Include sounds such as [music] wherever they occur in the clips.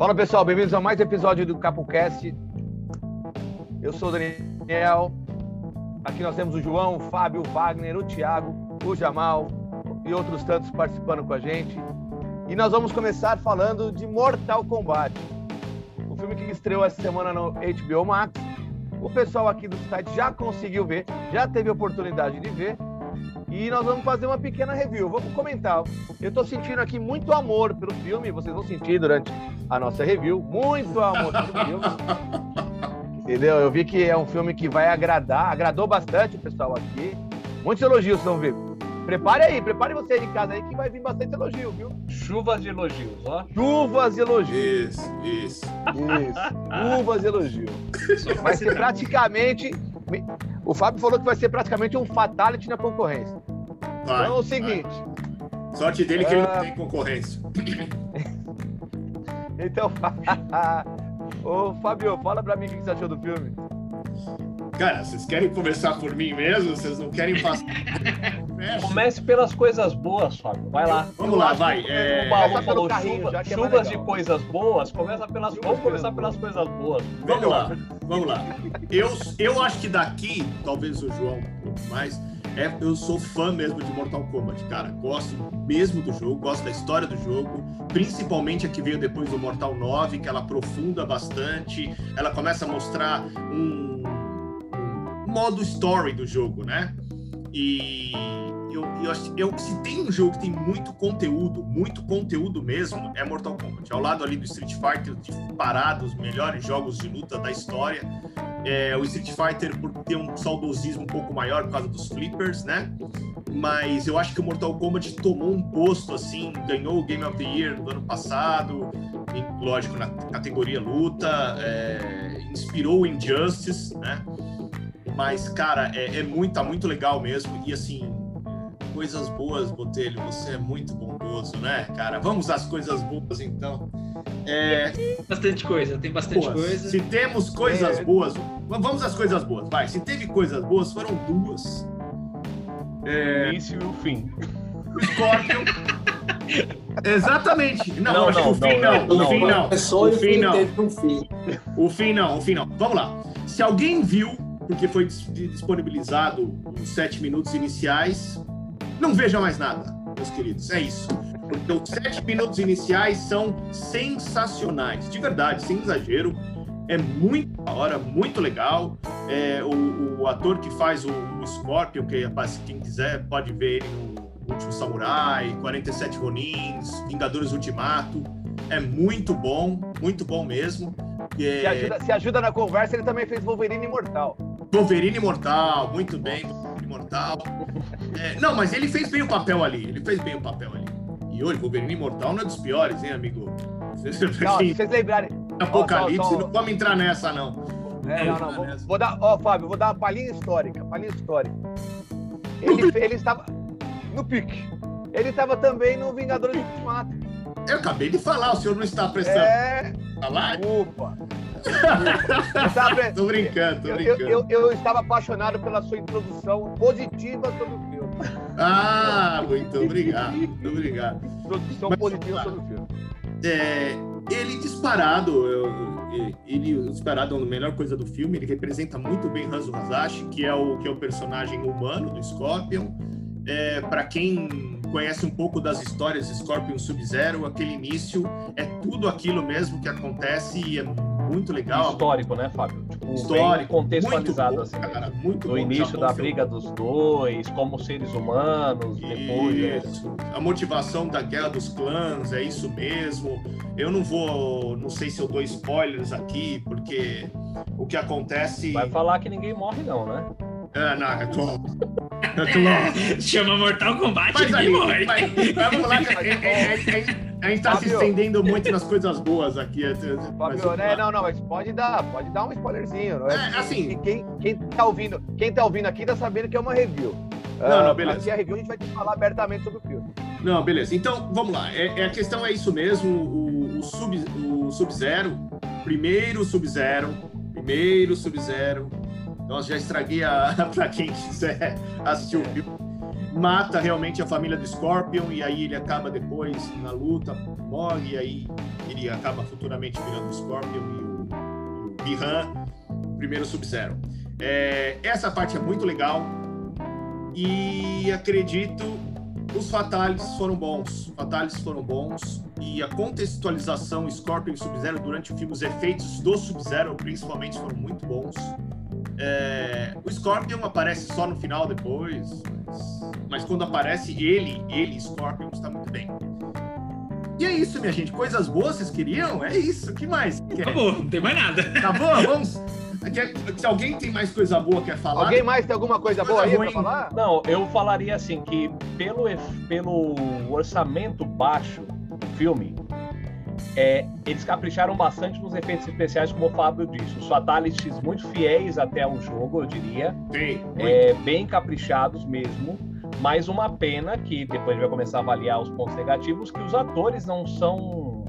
Fala pessoal, bem-vindos a mais um episódio do CapoCast. Eu sou o Daniel. Aqui nós temos o João, o Fábio, o Wagner, o Thiago, o Jamal e outros tantos participando com a gente. E nós vamos começar falando de Mortal Kombat, o filme que estreou essa semana no HBO Max. O pessoal aqui do site já conseguiu ver, já teve oportunidade de ver. E nós vamos fazer uma pequena review. Vamos comentar. Eu estou sentindo aqui muito amor pelo filme, vocês vão sentir durante a nossa review. Muito amor pelo filme. Entendeu? Eu vi que é um filme que vai agradar, agradou bastante o pessoal aqui. Muitos elogios vão vir. Prepare aí, prepare você aí de casa aí que vai vir bastante elogio, viu? Chuvas de elogios, ó. Chuvas de elogios. Isso, isso. Isso. Chuvas de elogios. Vai ser praticamente. O Fábio falou que vai ser praticamente um fatality na concorrência. Vai, então é o seguinte. vai. Sorte dele que ele Ah. não tem concorrência. [laughs] Então, [laughs] ô Fábio, fala pra mim o que você achou do filme. Cara, vocês querem conversar por mim mesmo? Vocês não querem passar. Comece pelas coisas boas, Fábio. Vai lá. Vamos lá, vai. É, O Paulo falou carrinho, chuva- é chuvas de coisas boas. Começa pelas, vamos começar pelas coisas boas. Vamos lá, vamos lá. Eu, eu acho que daqui, talvez o João um pouco mais, é, eu sou fã mesmo de Mortal Kombat, cara. Gosto mesmo do jogo, gosto da história do jogo, principalmente a que veio depois do Mortal 9, que ela aprofunda bastante, ela começa a mostrar um modo story do jogo, né? E eu, eu, eu, se tem um jogo que tem muito conteúdo, muito conteúdo mesmo, é Mortal Kombat. Ao lado ali do Street Fighter, disparado, os melhores jogos de luta da história. É, o Street Fighter por ter um saudosismo um pouco maior por causa dos flippers, né? Mas eu acho que o Mortal Kombat tomou um posto, assim, ganhou o Game of the Year do ano passado, lógico, na categoria luta, é, inspirou o Injustice, né? Mas, cara, é, é muito, tá muito legal mesmo. E assim, coisas boas, Botelho, você é muito bondoso, né, cara? Vamos às coisas boas, então. É, Bastante coisa, tem bastante boas. coisa. Se temos coisas É. boas, vamos às coisas boas, vai. Se teve coisas boas, foram duas. O início e o fim. O Scorpion. [laughs] Exatamente. Não, Não, acho que não, o fim não, não. não, o fim não. O o fim não. O fim não, o fim não. Vamos lá. Se alguém viu, porque foi dis- disponibilizado os sete minutos iniciais, não veja mais nada, meus queridos. É isso. Porque os sete minutos iniciais são sensacionais. De verdade, sem exagero. É muito da hora, muito legal. É, o, o ator que faz o, o Scorpion, que rapaz, quem quiser pode ver ele no Último Samurai, 47 Ronins, Vingadores Ultimato. É muito bom, muito bom mesmo. É, Se ajuda, se ajuda na conversa, ele também fez Wolverine Imortal. Wolverine Imortal, muito bem, Wolverine Imortal. É, não, mas ele fez bem o papel ali, ele fez bem o papel ali. E hoje, Wolverine Imortal não é dos piores, hein, amigo? Não, se vocês lembrarem. Apocalipse, só- não vamos entrar nessa, não. É, não, não, vou, vou dar, ó, Fábio, vou dar uma palhinha histórica, palhinha histórica. Ele, ele estava no pique. Ele estava também no Vingadores do Ultimato. Eu acabei de falar, o senhor não está prestando É, falar? desculpa. [laughs] Pre- Tô brincando, tô eu, brincando. eu, eu, eu estava apaixonado pela sua introdução positiva sobre o filme. Ah, muito obrigado, muito obrigado. Introdução Mas positiva sobre o filme. É, ele disparado, eu- ele disparado é a melhor coisa do filme. Ele representa muito bem Hanzo Hasashi, que é o que é o personagem humano do Scorpion. É, para quem conhece um pouco das histórias de Scorpion Sub-Zero, aquele início é tudo aquilo mesmo que acontece e é muito legal. Histórico, né, Fábio? Tipo, Histórico, contextualizado, muito bom, assim. cara, muito Do bom. início da briga dos dois, como seres humanos, depois. né? Isso. A motivação da guerra dos clãs, é isso mesmo. Eu não vou, não sei se eu dou spoilers aqui, porque o que acontece. Vai falar que ninguém morre, não, né? É, não, é claro. É claro. [laughs] Chama Mortal Kombat Mas e aí, morre. vai- vamos lá, que a, a- a- a gente tá se Fábio. estendendo muito nas coisas boas aqui. é, é, vamos né? Não, não, mas pode dar, pode dar um spoilerzinho. Não é? É, assim- Que Quem, quem, tá ouvindo, quem tá ouvindo aqui tá sabendo que é uma review. Não, não, Ah, beleza. Aqui a review a gente vai te falar abertamente sobre o filme. Não, beleza. Então, vamos lá. É, é- a questão é isso mesmo. O, o Sub, o Sub-Zero, primeiro Sub-Zero, primeiro Sub-Zero. Nossa, já estraguei a, [laughs] pra quem quiser assistir o filme. mata realmente a família do Scorpion e aí ele acaba depois na luta, morre e aí ele acaba futuramente virando o Scorpion e o, o Bihan, o primeiro Sub-Zero. É, essa parte é muito legal e acredito os Fatalis foram bons. Fatalis foram bons e a contextualização Scorpion e Sub-Zero durante o filme, os efeitos do Sub-Zero principalmente foram muito bons. É, o Scorpion aparece só no final depois, mas, mas quando aparece ele, ele, Scorpion, está muito bem. E é isso, minha gente. Coisas boas vocês queriam? É isso. O que mais? Acabou, não tem mais nada. Tá bom? Vamos. Se alguém tem mais coisa boa quer falar. Alguém mais tem alguma coisa, Coisa boa aí ruim. pra falar? Não, eu falaria assim que pelo, pelo orçamento baixo do filme, é, eles capricharam bastante nos efeitos especiais, como o Fábio disse. Os fatalities muito fiéis até ao jogo, eu diria. Muito. É, bem caprichados mesmo. Mas uma pena que depois a gente vai começar a avaliar os pontos negativos, que os atores não são.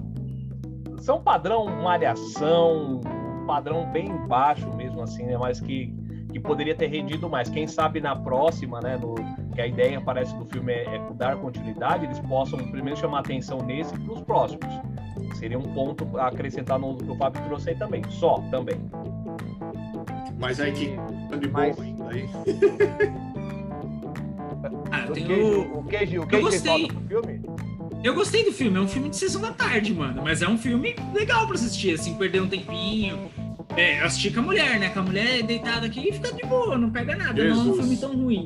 São padrão malhação, um padrão bem baixo mesmo, assim, né? Mas que, que poderia ter rendido mais. Quem sabe na próxima, né? No, que a ideia parece do filme é, é dar continuidade, eles possam primeiro chamar atenção nesse e para os próximos. Seria um ponto a acrescentar no que o Fábio trouxe aí também. Só também. Mas aí que de Mas- boa ainda aí. [laughs] Ah, O queijo, o- o queijo, o queijo falta pro filme? Eu gostei do filme, é um filme de sessão da tarde, mano. Mas é um filme legal pra assistir, assim, perder um tempinho. É, eu assisti com a mulher, né? Com a mulher deitada aqui e fica de boa, não pega nada. Não é um Jesus. filme tão ruim.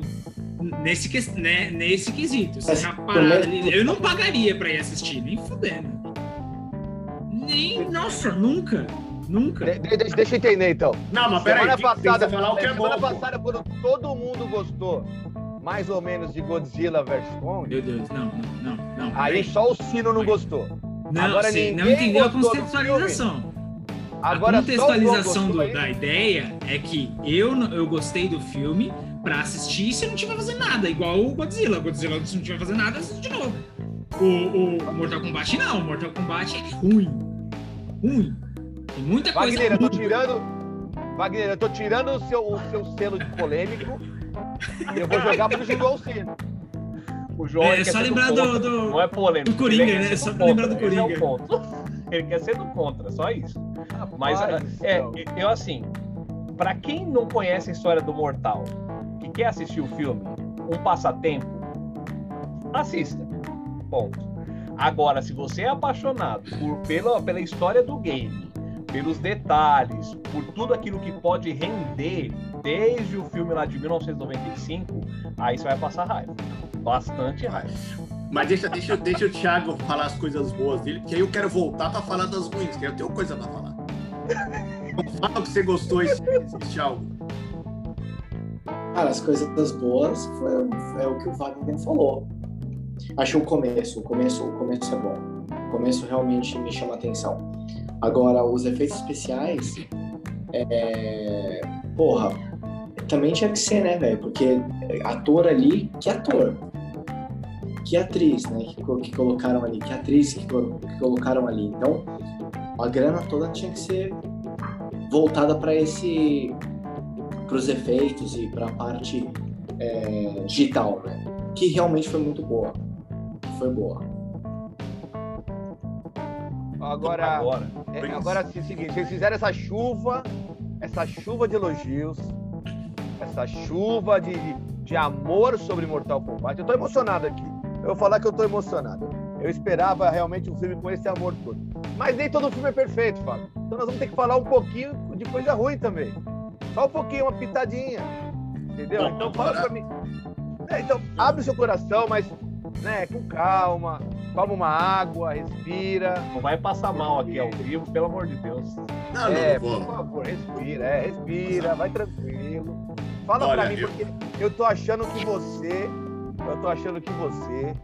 Nesse, que, né, nesse quesito. Você já ali- eu não pagaria pra ir assistir, nem fudendo. Nem. Nossa, nunca. Nunca. De- de- de- deixa eu entender então. Não, mas peraí, Semana passada, falar o que é semana passada, quando todo mundo gostou mais ou menos de Godzilla vs Kong, Meu Deus, não, não, não. não aí só o Sino não gostou. Não, agora não ninguém entendeu a contextualização. Agora a contextualização do- da ideia é que eu, não- eu gostei do filme pra assistir se eu não tiver fazendo nada, igual o Godzilla. O Godzilla, se não tiver fazendo nada, assiste de novo. O, o Mortal Kombat não, o Mortal Kombat é ruim. Ruim. Tem muita Wagner, coisa eu tô tirando. Wagner, eu tô tirando o seu, o seu selo de polêmico e eu vou jogar pro João Cino. O João É, ele quer só do lembrar do- contra, do- Não é polêmico. do Coringa, ele né? ser Só do pra lembrar do contra, esse é o Coringa. ponto. Ele quer ser do contra, só isso. Mas Rapaz do é, céu. eu assim, pra quem não conhece a história do Mortal, que quer assistir o filme, um passatempo, assista. Ponto. Agora, se você é apaixonado por, pela, pela história do game, pelos detalhes, por tudo aquilo que pode render desde o filme lá de 1995, aí você vai passar raiva. Bastante raiva. Mas deixa, deixa, deixa o Thiago falar as coisas boas dele, porque aí eu quero voltar pra falar das ruins, que eu tenho coisa pra falar. Então, Fala o que você gostou esse, esse Thiago. Cara, as coisas boas foi, é o que o Wagner falou. Acho o começo, o começo, o começo é bom. O começo realmente me chama atenção. Agora, os efeitos especiais, é... porra, também tinha que ser, né, velho? Porque ator ali, que ator? Que atriz, né? Que, que colocaram ali, que atriz que, que colocaram ali. Então, a grana toda tinha que ser voltada para esse para os efeitos e para a parte é, digital, né? Que realmente foi muito boa. Foi boa. Agora, Agora. é, agora é o seguinte, vocês fizeram essa chuva, essa chuva de elogios, essa chuva de, de, amor sobre Mortal Kombat. Eu tô emocionado aqui. Eu vou falar que eu tô emocionado. Eu esperava realmente um filme com esse amor todo. Mas nem todo filme é perfeito, Fábio. Então nós vamos ter que falar um pouquinho de coisa ruim também. Só um pouquinho, uma pitadinha. Entendeu? Então fala pra mim. É, então, abre seu coração, mas né, com calma. Toma uma água, respira. Não vai passar mal aqui ao vivo, pelo amor de Deus. Não, é, não, por favor, respira, é, respira, vai tranquilo. Fala Olha, pra mim, eu- porque eu tô achando que você, eu tô achando que você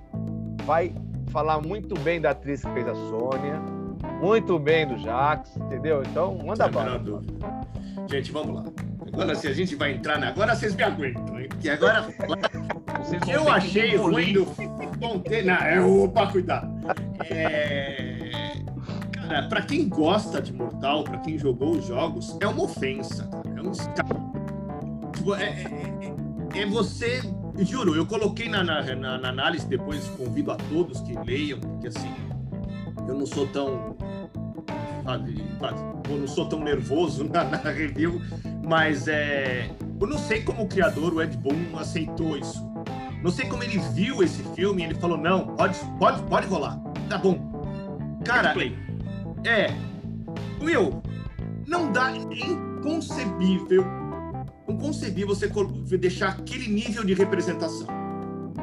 vai falar muito bem da atriz que fez a Sônia, muito bem do Jax, entendeu? Então, manda menor bala. Gente, vamos lá. Agora se a gente vai entrar na. Agora vocês me aguentam, hein? Que agora Vocês vão eu achei ruim do Ponte... Não, é opa, cuidado. É... Cara, pra quem gosta de Mortal, pra quem jogou os jogos, é uma ofensa, cara. É um. Tipo, é, é- é- é você juro, eu coloquei na, na, na, na análise, depois convido a todos que leiam, porque assim, eu não sou tão. Eu não sou tão nervoso [laughs] na, na review, mas é. Eu não sei como o criador, o Ed Boon, aceitou isso. Não sei como ele viu esse filme e ele falou: não, pode, pode, pode rolar. Tá bom. Cara, é. Meu, não dá. É inconcebível. Inconcebível você deixar aquele nível de representação.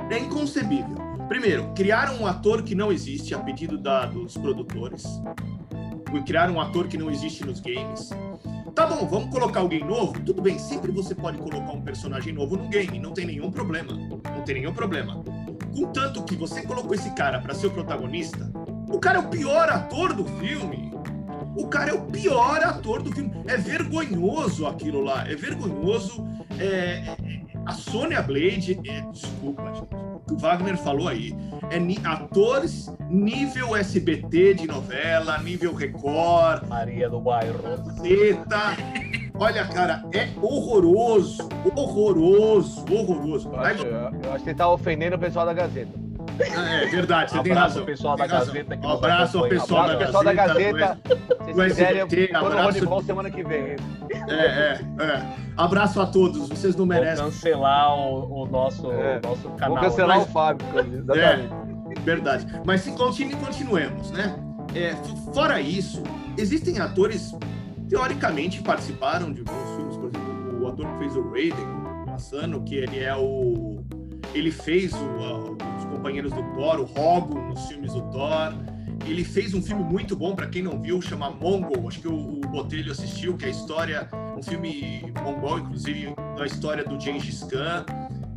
É inconcebível. Primeiro, criaram um ator que não existe a pedido da, dos produtores. Criaram um ator que não existe nos games. Tá bom, vamos colocar alguém novo? Tudo bem, sempre você pode colocar um personagem novo no game, não tem nenhum problema. Não tem nenhum problema. Contanto que você colocou esse cara para ser o protagonista, o cara é o pior ator do filme. O cara é o pior ator do filme. É vergonhoso aquilo lá. É vergonhoso. É, é, a Sônia Blade. É, desculpa, gente. O que o Wagner falou aí. É atores nível SBT de novela, nível Record. Maria do Bairro. Zeta. Olha, cara, é horroroso. Horroroso. Horroroso. Eu acho, eu acho que ele tá ofendendo o pessoal da Gazeta. É, é verdade, você tem razão. pessoal da Gazeta que abraço ao pessoal, abraço da, pessoal da Gazeta. Se vocês quiserem, abraço... de semana que vem. É, é, é. Abraço a todos, vocês não merecem. Vou cancelar o, o nosso, é. o nosso canal. Vou cancelar Mas... o Fábio, exatamente. É, verdade. Mas se continue, continuemos, né? É, fora isso, existem atores teoricamente participaram de alguns filmes, por exemplo, o ator que fez o Raiden, o Asano, que ele é o ele fez o, companheiros do Thor, o Rogo nos filmes do Thor. Ele fez um filme muito bom, para quem não viu, chama Mongol. Acho que o, o Botelho assistiu, que é a história, um filme mongol, inclusive, da história do Gengis Khan.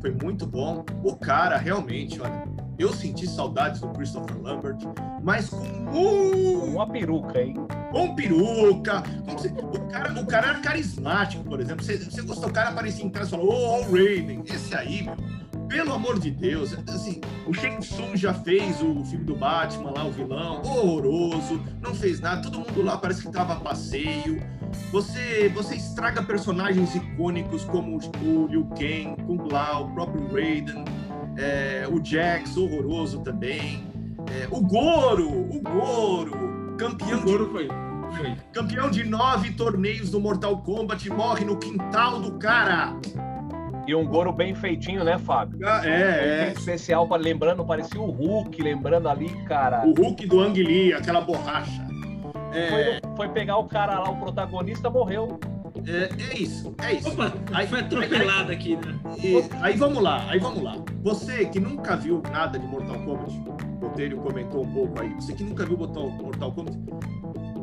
Foi muito bom. O cara, realmente, olha, eu senti saudades do Christopher Lambert, mas com um... uma peruca, hein? Com peruca. O cara, o cara era carismático, por exemplo. Você, você gostou, o cara aparecia em casa e falou, oh, Raiden. Esse aí, meu pelo amor de Deus, assim, o Shang Tsung já fez o filme do Batman lá, o vilão, horroroso, não fez nada, todo mundo lá parece que tava a passeio. Você, você estraga personagens icônicos como o Liu Kang, Kung Lao, o próprio Raiden, é, o Jax, horroroso também. É, o Goro, o Goro, campeão o Goro de... foi. Campeão de nove torneios do Mortal Kombat morre no quintal do cara. E um Goro bem feitinho, né, Fábio? Ah, é, é. Especial, lembrando, parecia o Hulk, lembrando ali, cara. O Hulk do Ang Lee, aquela borracha. É... Foi, foi, pegar o cara lá, o protagonista morreu. É, é isso, é isso. Opa, aí, foi atropelado aí, aqui, né? E, aí vamos lá, aí vamos lá. Você que nunca viu nada de Mortal Kombat, o Botelho comentou um pouco aí, você que nunca viu Mortal, Mortal Kombat,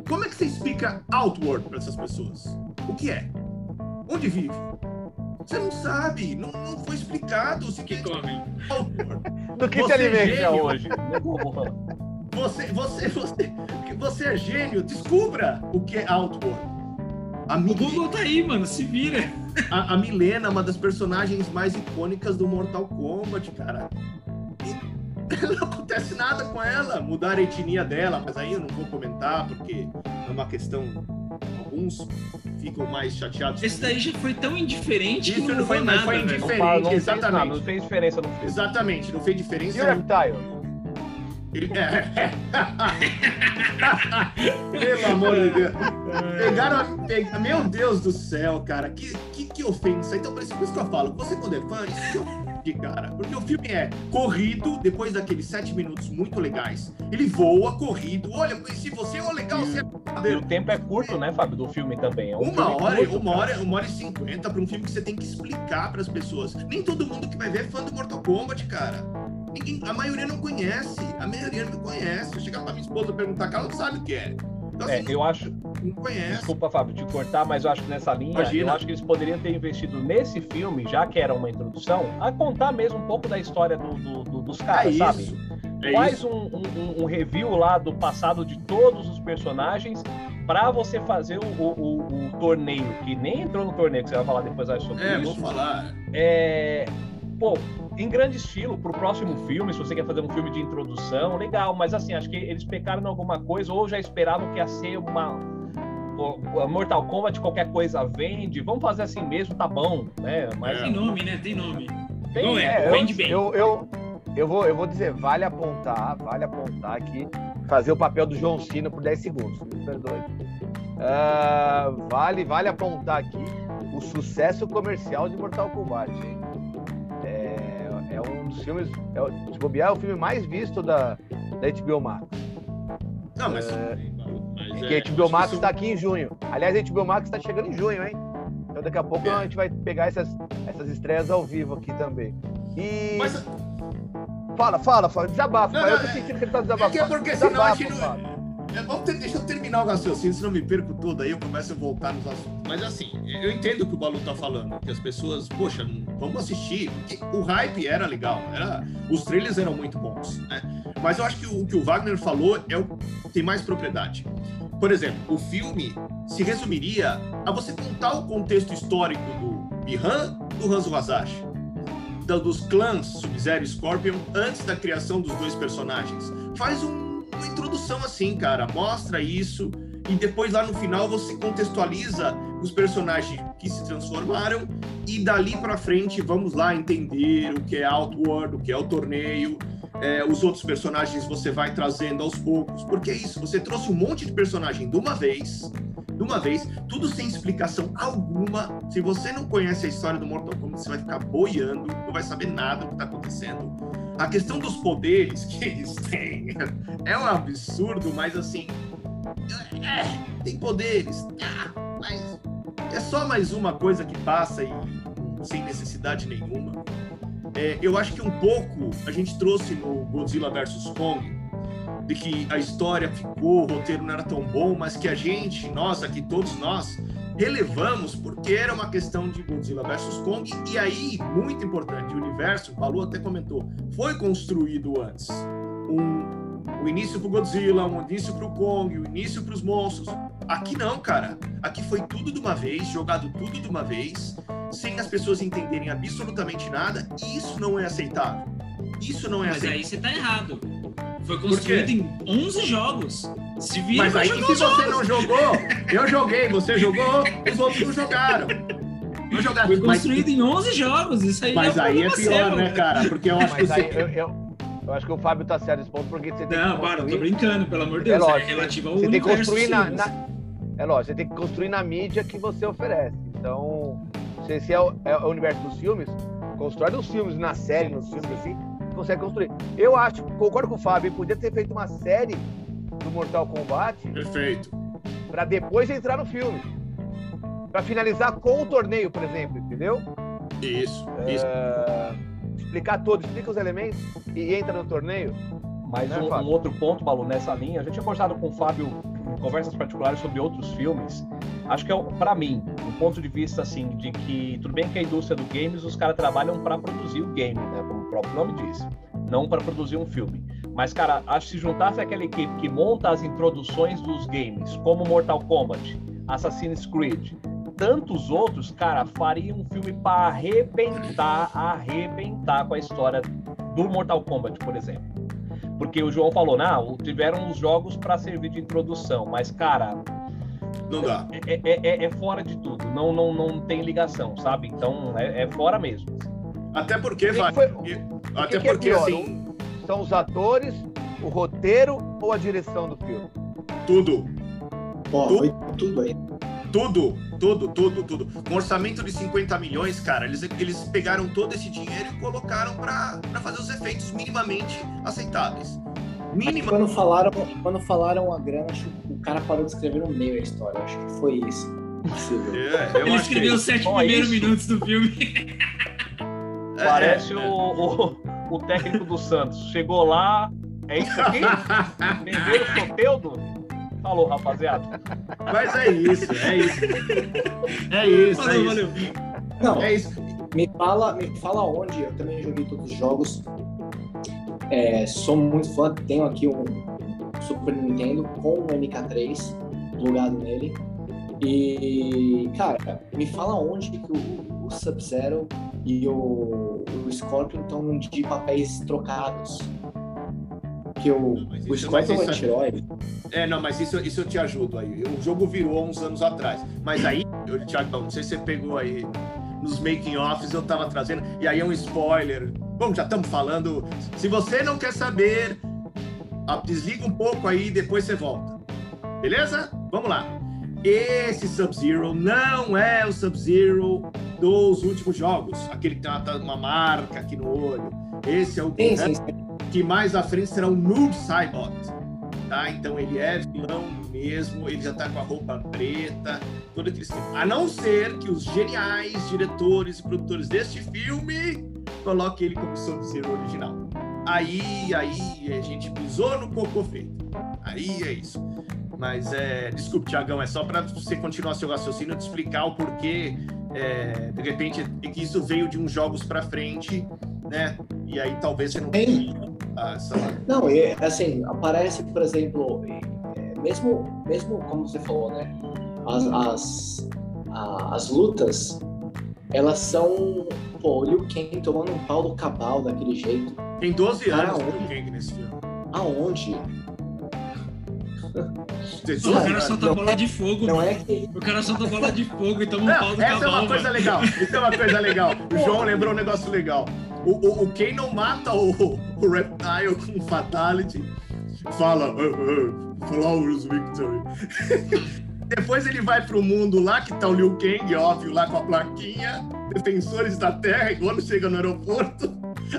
como é que você explica Outward para essas pessoas? O que é? Onde vive? Você não sabe, não, não foi explicado. O que come? Do que se alimenta hoje? Você, você, você, você é gênio, descubra o que é Outward. A o Google tá aí, mano, se vira. A, a Milena, uma das personagens mais icônicas do Mortal Kombat, cara. E não acontece nada com ela. Mudar a etnia dela, mas aí eu não vou comentar porque é uma questão. Alguns ficam mais chateados. Esse daí já foi tão indiferente Isso que não, foi, nada, foi indiferente, não, não exatamente. Fez, não, não fez diferença no filme. Exatamente, não fez diferença. E o Reptile? É. Pelo amor de Deus. Pegaram a... Meu Deus do céu, cara. Que, que, que ofensa. Então, por isso que eu falo, você quando é fã, isso de cara. Porque o filme é corrido, depois daqueles sete minutos muito legais. Ele voa, corrido. Olha, conheci você, ô, legal, você é. E o tempo é curto, né, Fábio, do filme também. É um uma, filme hora, curto, uma, hora, uma hora e cinquenta para um filme que você tem que explicar para as pessoas. Nem todo mundo que vai ver é fã do Mortal Kombat, cara. Ninguém, a maioria não conhece. A maioria não conhece. Eu chegar pra minha esposa perguntar, ela não sabe o que é. Então, é, assim, eu acho. Desculpa, Fábio, te cortar, mas eu acho que nessa linha, Imagina. eu acho que eles poderiam ter investido nesse filme, já que era uma introdução, a contar mesmo um pouco da história do, do, do, dos caras, é sabe? Isso. É Faz isso. um, um, um, review lá do passado de todos os personagens para você fazer o, o, o, torneio, que nem entrou no torneio, que você vai falar depois sobre é, isso. vou falar. É, pô, em grande estilo, pro próximo filme, se você quer fazer um filme de introdução, legal, mas assim, acho que eles pecaram em alguma coisa ou já esperavam que ia ser uma. Mortal Kombat, qualquer coisa vende, vamos fazer assim mesmo, tá bom, né? Mas... Tem nome, né? Tem nome. Igual É, é, eu, vende bem. eu, eu, eu, vou, eu vou dizer, vale apontar, vale apontar aqui, fazer o papel do João Cena por 10 segundos, me perdoe. Ah, vale, vale apontar aqui o sucesso comercial de Mortal Kombat. hein? Dos filmes, é, o- se bobear, é o filme mais visto da, da HBO Max. Não, mas. É, mas Porque é, a HBO Max está aqui em junho. Aliás, a HBO Max está chegando em junho, hein? Então daqui a pouco É. a gente vai pegar essas, essas estreias ao vivo aqui também. E. Mas Fala, fala, fala, desabafa. Não, pai. eu não, tô é- sentindo que ele tá é desabafando. é porque senão a gente Desabafa, não. É, vamos ter- deixa eu terminar o raciocínio, senão me perco todo aí, eu começo a voltar nos assuntos. Mas assim, eu entendo o que o Balu tá falando, que as pessoas, poxa, vamos assistir. O hype era legal, era, os trailers eram muito bons, né? Mas eu acho que o que o Wagner falou é o tem mais propriedade. Por exemplo, o filme se resumiria a você contar o contexto histórico do Bihan do Hanzo Hasashi, da- dos clãs Sub-Zero e Scorpion antes da criação dos dois personagens. Faz um- uma introdução assim, cara, mostra isso e depois lá no final você contextualiza os personagens que se transformaram e dali pra frente vamos lá entender o que é Outward, o que é o torneio, é, os outros personagens você vai trazendo aos poucos, porque é isso, você trouxe um monte de personagem de uma vez, de uma vez, tudo sem explicação alguma. Se você não conhece a história do Mortal Kombat, você vai ficar boiando, não vai saber nada do que tá acontecendo. A questão dos poderes que eles [laughs] têm é um absurdo, mas assim, é, tem poderes, ah, mas é só mais uma coisa que passa e sem necessidade nenhuma. É, eu acho que um pouco a gente trouxe no Godzilla vs Kong de que a história ficou, o roteiro não era tão bom, mas que a gente, nós aqui, todos nós, relevamos porque era uma questão de Godzilla vs Kong e aí, muito importante, o universo, o Balu até comentou, foi construído antes. Um, o início pro Godzilla, um início pro Kong, o início pros monstros. Aqui não, cara. Aqui foi tudo de uma vez, jogado tudo de uma vez, sem as pessoas entenderem absolutamente nada, e isso não é aceitável. Isso não é Mas aceitável. aí você tá errado. Foi construído em 11 jogos. Se vira Mas aí jogar se você não jogou, eu joguei, você jogou, os outros não jogaram. Não jogaram. Foi Mas, construído em 11 jogos. Isso aí mas é aí é pior, seu. né, cara? Porque eu acho que Mas aí, você. eu, eu, eu acho que o Fábio tá certo nesse ponto, porque você tem Não, que para, eu tô brincando, pelo amor de É Deus. É, lógico, relativo ao Você tem que construir na, na- É lógico, você tem que construir na mídia que você oferece. Então, se se é o, é o universo dos filmes, constrói nos filmes, na série, nos filmes assim, consegue construir. Eu acho, concordo com o Fábio, podia ter feito uma série do Mortal Kombat Perfeito. para depois entrar no filme. Para finalizar com o torneio, por exemplo, entendeu? Isso, isso. É, explicar tudo, explica os elementos e entra no torneio. Mas Né, um, um outro ponto, Balu, nessa linha, a gente tinha conversado com o Fábio em conversas particulares sobre outros filmes. Acho que é, para mim, um ponto de vista assim, de que tudo bem que a indústria do games, os caras trabalham para produzir o game, né? Próprio nome diz, não para produzir um filme. Mas, cara, acho que se juntasse aquela equipe que monta as introduções dos games, como Mortal Kombat, Assassin's Creed, tantos outros, cara, faria um filme para arrebentar, arrebentar com a história do Mortal Kombat, por exemplo. Porque o João falou, não, tiveram os jogos para servir de introdução, mas, cara, Não dá. é, é- é- é fora de tudo, não, não, não tem ligação, sabe? Então é, é fora mesmo. Até porque, vai. foi- Até o que que é porque, pior? assim, São os atores, o roteiro ou a direção do filme? tudo. Ó, Tu- foi tudo aí. Tudo, tudo, tudo, tudo. Um orçamento de 50 milhões, cara, eles, eles pegaram todo esse dinheiro e colocaram pra pra fazer os efeitos minimamente aceitáveis. Minima. Quando falaram, quando falaram a grana, acho que o cara parou de escrever no meio a história. Acho que foi isso. É, eu Ele escreveu os sete primeiros isso? minutos do filme. [laughs] é, Parece é, o, o, o técnico do Santos. Chegou lá, é isso aqui? Vendeu o Soteudo? Falou, rapaziada. Mas é isso, é isso. É isso, é Valeu, isso. Não, É isso. me fala, me fala onde. Eu também joguei todos os jogos. É, sou muito fã. Tenho aqui um Super Nintendo com um MK3 plugado nele. E, cara, me fala onde que o, o Sub-Zero e o, o Scorpion estão de papéis trocados. Que o, Mas o Scorpion é o anti-herói. É, não, mas isso, isso eu te ajudo aí. O jogo virou uns anos atrás. Mas aí, eu, Thiago, não sei se você pegou aí. nos making-offs eu tava trazendo, e aí é um spoiler. Bom, já estamos falando. Se você não quer saber, ah, desliga um pouco aí, depois você volta. Beleza? Vamos lá. Esse Sub-Zero não é o Sub-Zero dos últimos jogos, aquele que tem uma, uma marca aqui no olho. Esse é o Sim, sim, sim. que mais à frente será o Noob Saibot. Tá? Então ele é vilão mesmo, ele já tá com a roupa preta, todo aquele. A não ser que os geniais diretores e produtores deste filme coloquem ele como Sub-Zero original. Aí, aí a gente pisou no cocô feito. Aí é isso. Mas é. Desculpe, Tiagão, é só para você continuar seu raciocínio de explicar o porquê, é, de repente, que isso veio de uns jogos para frente, né? E aí talvez você não Sim. Ah, essa... Não, e, assim, aparece, por exemplo, é, mesmo, mesmo como você falou, né? As, as, a- as lutas, elas são. Pô, o Liu Kang tomando um pau do cabal daquele jeito. Tem 12 Ah, anos? Liu Kang nesse filme. Aonde? O 12 cara solta não bola de fogo, Não é que. O cara solta bola de fogo e toma um Não, pau do essa é uma coisa mano. legal. Isso é uma coisa legal. [laughs] O João lembrou um negócio legal. O, o, o Ken não mata o, o Reptile com Fatality. Fala, "Uh, uh, Flawless Victory. [laughs] Depois ele vai pro mundo lá que tá o Liu Kang, óbvio, lá com a plaquinha, Defensores da Terra, e quando chega no aeroporto,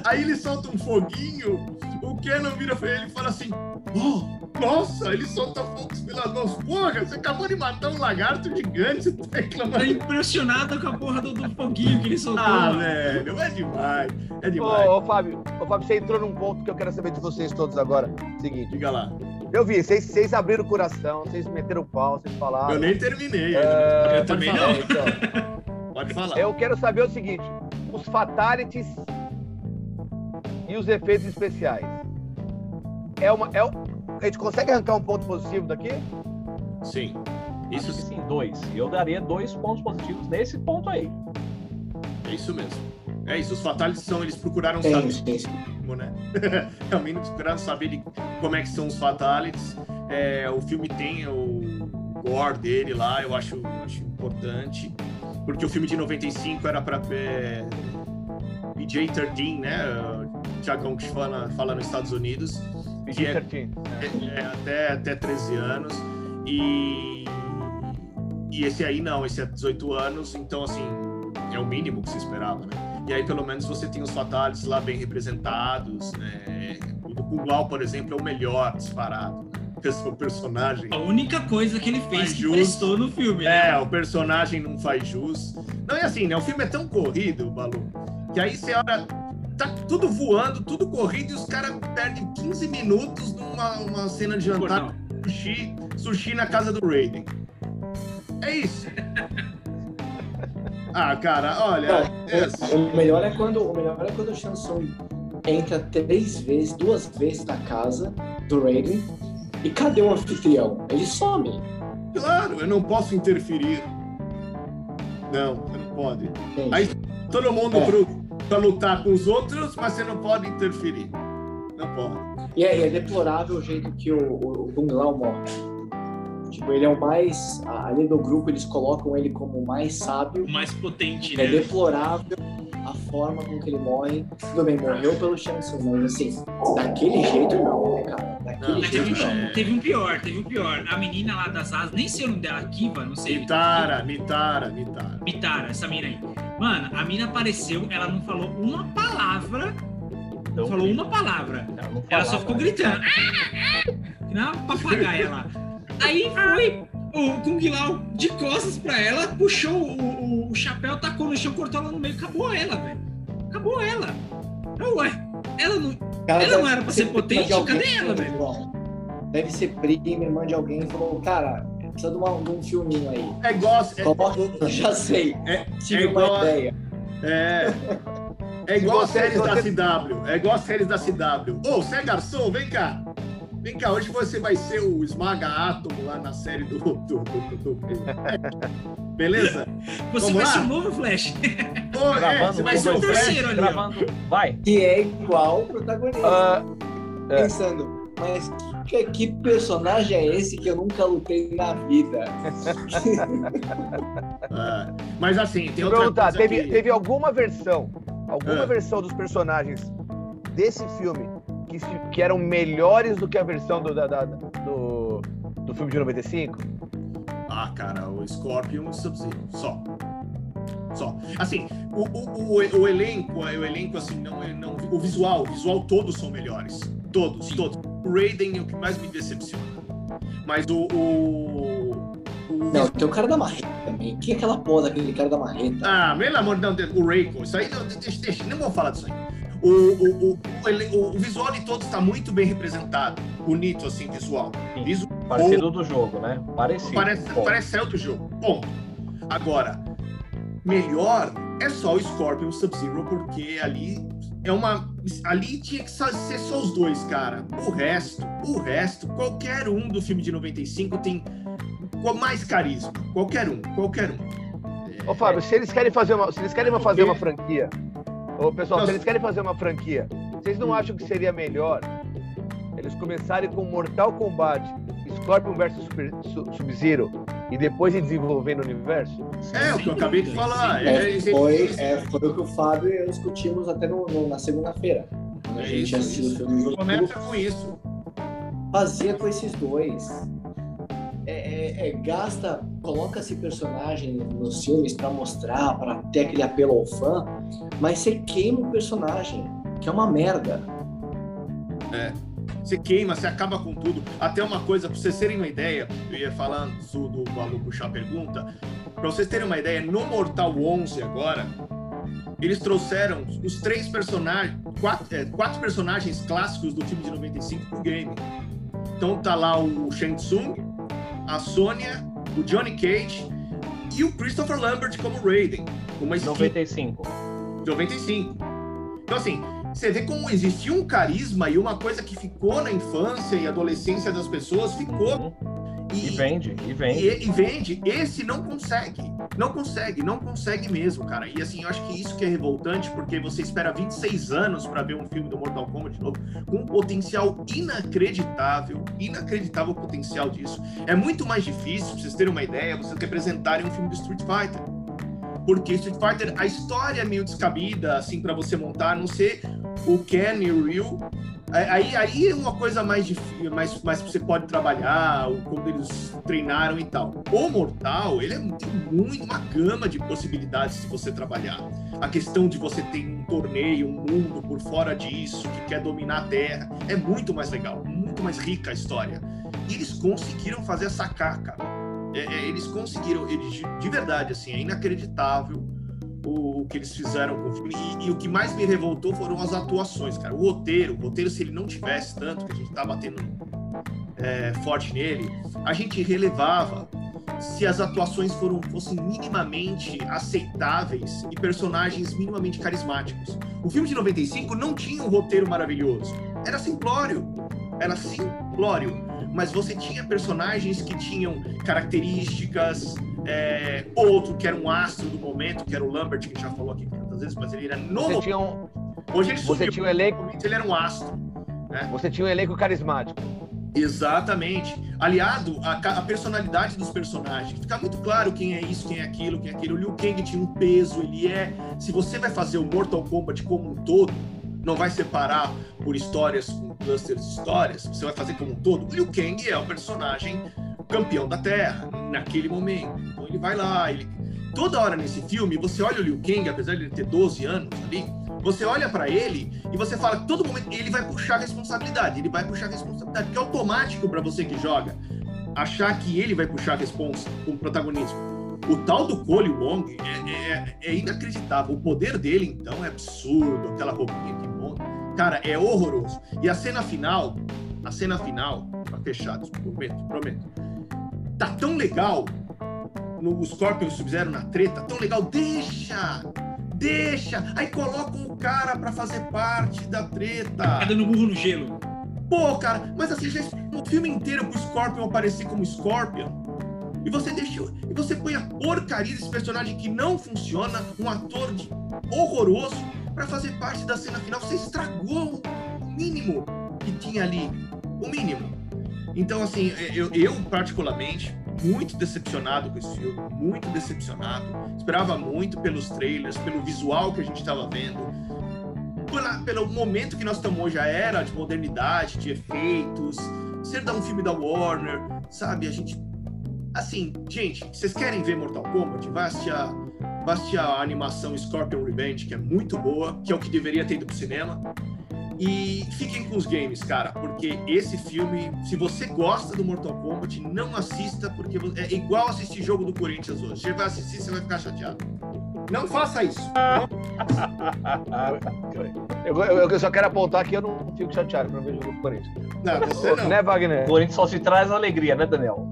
aí ele solta um foguinho, o Kenan vira pra ele e fala assim, oh, nossa, ele solta fogos pelas mãos, porra, você acabou de matar um lagarto gigante, você tá reclamando Tá impressionado com a porra do, do foguinho que ele soltou. ah, velho, é demais. É demais. Ô, ô, Fábio, ô, Fábio, você entrou num ponto que eu quero saber de vocês todos agora. Seguinte, Diga lá. eu vi, vocês, vocês abriram o coração, vocês meteram o pau, vocês falaram. Eu nem terminei. É, eu também falar, não. Então, Pode falar. eu quero saber o seguinte: os fatalities e os efeitos especiais. É uma, é, o- a gente consegue arrancar um ponto positivo daqui? Sim. Isso Isso sim, dois. Eu daria dois pontos positivos nesse ponto aí. é isso mesmo. É isso. Os fatalities são, eles procuraram Sim, saber sim, sim. como, né? [laughs] Realmente eles procuraram saber de como é que são os fatalities. É, o filme tem o gore dele lá, eu acho, acho importante. Porque o filme de 95 era para é, PJ-13, né? Tiagão que fala, fala nos Estados Unidos. Que é- PG-13. É, até, até 13 anos. E, e esse aí não, esse é 18 anos, então assim, é o mínimo que se esperava, né? E aí pelo menos você tem os fatalities lá bem representados, né? O do por exemplo, é o melhor disparado. Né? É [laughs] o personagem. A única coisa que ele fez que prestou no filme, né? É, o personagem não faz jus. Não é assim, né? O filme é tão corrido, Balu, que aí você olha, tá tudo voando, tudo corrido, e os caras perdem 15 minutos numa uma cena de jantar sushi, sushi na casa do Raiden. É isso. [laughs] Ah, cara, olha. é assim. O melhor é quando o melhor é quando o Shansung entra três vezes, duas vezes na casa do Raiden e cadê o anfitrião? Ele some. Claro, eu não posso interferir. Não, você não pode. Gente. Aí todo mundo É. pro, pra lutar com os outros, mas você não pode interferir. Não pode. E é, e é deplorável o jeito que o, o, o Kung Lao morre. Tipo, ele é o mais. Ali do grupo eles colocam ele como o mais sábio. O mais potente, É né? deplorável a forma com que ele morre. Tudo bem, morreu pelo Shansung, mas assim, daquele jeito não, né, cara? Daquele Não, Mas teve jeito um, não. É. teve um pior, teve um pior. A menina lá das asas, nem sei o nome dela, Kiva, não sei. Nitara, Nitara, Nitara. Mitara, essa mina aí. Mano, a mina apareceu, ela não falou uma palavra. Não falou uma palavra. Ela, não Ela só ficou gritando. "Ah, ah", Que nem uma papagaia lá. Aí foi o Kung Lao de costas pra ela, puxou o, o- o chapéu, tacou no chão, cortou ela no meio, acabou ela, velho. Acabou ela. Eu, ué, ela não. Cara, Ela não era pra ser potente? Cadê ela, velho? Deve ser prima, irmã de alguém e falou, cara, precisa de, uma- de um filminho aí. É igual. É, já sei. é, Tive é uma igual, ideia. é, é igual você- séries da CW. É igual as séries da CW. Ô, você é garçom? Vem cá. Vem cá, hoje você vai ser o Esmaga Átomo lá na série do. do, do, do- do- Beleza? Você Vamos vai lá? ser o novo Flash. Ô, é, você vai ser o terceiro ali, gravando. Vai. Que é igual o protagonista. Ah, é. Pensando, mas que, que personagem é esse que eu nunca lutei na vida? É, [laughs] mas assim, tem Deixa eu outra perguntar, coisa teve, que- teve alguma versão, alguma Ah. versão dos personagens desse filme que, se- que eram melhores do que a versão do, da- da- do, do filme de 95? Ah, cara, o Scorpion e o Sub-Zero, só. Só. Assim, o, o, o, o elenco, o elenco, assim, não, é- não, o visual, o visual todos são melhores. Todos, Sim. todos. O Raiden é o que mais me decepciona. Mas o. o, o Não, tem o cara da marreta também. Que é aquela porra daquele cara da marreta? Ah, pelo amor de Deus, o Reiko, isso aí, não, deixa, deixa, não vou falar disso aí. O, o, o, o, ele- o visual de todos está muito bem representado, bonito assim, visual. Visu- Parecido do jogo, né? Parecido. Parece, Bom, parece ser outro jogo. Ponto. Agora, melhor é só o Scorpion Sub-Zero, porque ali é uma. Ali tinha que ser só os dois, cara. O resto, o resto, qualquer um do filme de 95 tem mais carisma. Qualquer um, qualquer um. Ô, Fábio, se eles querem fazer uma, se eles querem fazer uma franquia, ô, pessoal, se eles querem fazer uma franquia, vocês não acham que seria melhor eles começarem com Mortal Kombat, Scorpion Su- Sub-Zero e depois ir desenvolvendo o universo? É, o que eu acabei de falar. É, É, foi, é, foi o que o Fábio e eu discutimos até no, no- na segunda-feira. Quando a É gente assistiu o filme do Começa com isso. fazia com esses dois. É, é- é, gasta, coloca esse personagem nos filmes pra mostrar, pra ter aquele apelo ao fã, mas você queima o personagem, que é uma merda. Você queima, você acaba com tudo. Até uma coisa, pra vocês terem uma ideia, eu ia falar do, do Balu puxar a pergunta. Pra vocês terem uma ideia, no Mortal 11 agora, eles trouxeram os três personagens, quatro, é, quatro personagens clássicos do filme de 95 pro game. Então tá lá o Shang Tsung, a Sônia, o Johnny Cage e o Christopher Lambert como Raiden. Uma skin 95. de 95. Então, assim, você vê como existia um carisma e uma coisa que ficou na infância e adolescência das pessoas, ficou. Uhum. E, E vende, e vende. e, e vende. Esse não consegue. Não consegue, não consegue mesmo, cara. E assim, eu acho que isso que é revoltante, porque você espera 26 anos para ver um filme do Mortal Kombat de novo, com um potencial inacreditável, inacreditável o potencial disso. É muito mais difícil, pra vocês terem uma ideia, vocês representarem um filme do Street Fighter. Porque Street Fighter, a história é meio descabida, assim, para você montar, a não ser o Ken e o Ryu. Aí, aí é uma coisa mais difícil, mais, mais você pode trabalhar, como eles treinaram e tal. O Mortal, ele é, tem muito uma gama de possibilidades de você trabalhar. A questão de você ter um torneio, um mundo por fora disso, que quer dominar a Terra, é muito mais legal, muito mais rica a história. E eles conseguiram fazer essa caca. É, é, eles conseguiram, eles, de, de verdade, assim, é inacreditável o, o que eles fizeram com o filme. E, e o que mais me revoltou foram as atuações, cara. O roteiro, o roteiro, se ele não tivesse tanto, que a gente tá batendo é, forte nele, a gente relevava se as atuações foram, fossem minimamente aceitáveis e personagens minimamente carismáticos. O filme de 95 não tinha um roteiro maravilhoso. Era simplório. Era simplório. Mas você tinha personagens que tinham características. é, outro que era um astro do momento, que era o Lambert, que a gente já falou aqui tantas vezes, mas ele era no Você tinha um, Hoje ele você tinha um elenco, Ele era um astro. você tinha um elenco carismático. Exatamente. Aliado à, à personalidade dos personagens. Fica muito claro quem é isso, quem é aquilo, quem é aquilo. O Liu Kang tinha um peso, ele é. Se você vai fazer o Mortal Kombat como um todo, não vai separar por histórias com clusters de histórias, você vai fazer como um todo. Liu Kang é o personagem campeão da Terra, naquele momento. Então ele vai lá, ele. Toda hora nesse filme, você olha o Liu Kang, apesar de ele ter 12 anos ali, você olha pra ele e você fala que todo momento ele vai puxar responsabilidade, ele vai puxar responsabilidade, porque é automático pra você que joga achar que ele vai puxar a responsa com o protagonismo. O tal do Cole Wong é, é- é inacreditável. O poder dele, então, é absurdo. Aquela roupinha que monta. Cara, é horroroso. E a cena final, a cena final, tá fechado, prometo, prometo. Tá tão legal no Scorpion e Sub-Zero na treta, tão legal. Deixa! Deixa! Aí colocam o cara pra fazer parte da treta. Tá dando burro no gelo. Pô, cara, mas assim, já o filme inteiro pro Scorpion aparecer como Scorpion. E você deixou. E você põe a porcaria desse personagem que não funciona, um ator de- horroroso, pra fazer parte da cena final. Você estragou o mínimo que tinha ali. o mínimo. Então, assim, eu, eu particularmente, muito decepcionado com esse filme, muito decepcionado. Esperava muito pelos trailers, pelo visual que a gente estava vendo, pela, pelo momento que nós estamos hoje, a era de modernidade, de efeitos, ser dar um filme da Warner, sabe? A gente. Assim, gente, vocês querem ver Mortal Kombat? Vai assistir a, vai assistir a animação Scorpion Revenge, que é muito boa, que é o que deveria ter ido pro cinema. E fiquem com os games, cara, porque esse filme, se você gosta do Mortal Kombat, não assista, porque é igual assistir jogo do Corinthians hoje. Você vai assistir, você vai ficar chateado. Não faça isso. [laughs] eu, eu, eu, só quero apontar que eu não fico chateado quando vejo o jogo do Corinthians. Não, você não. Né, Wagner? O Corinthians só se traz alegria, né, Daniel?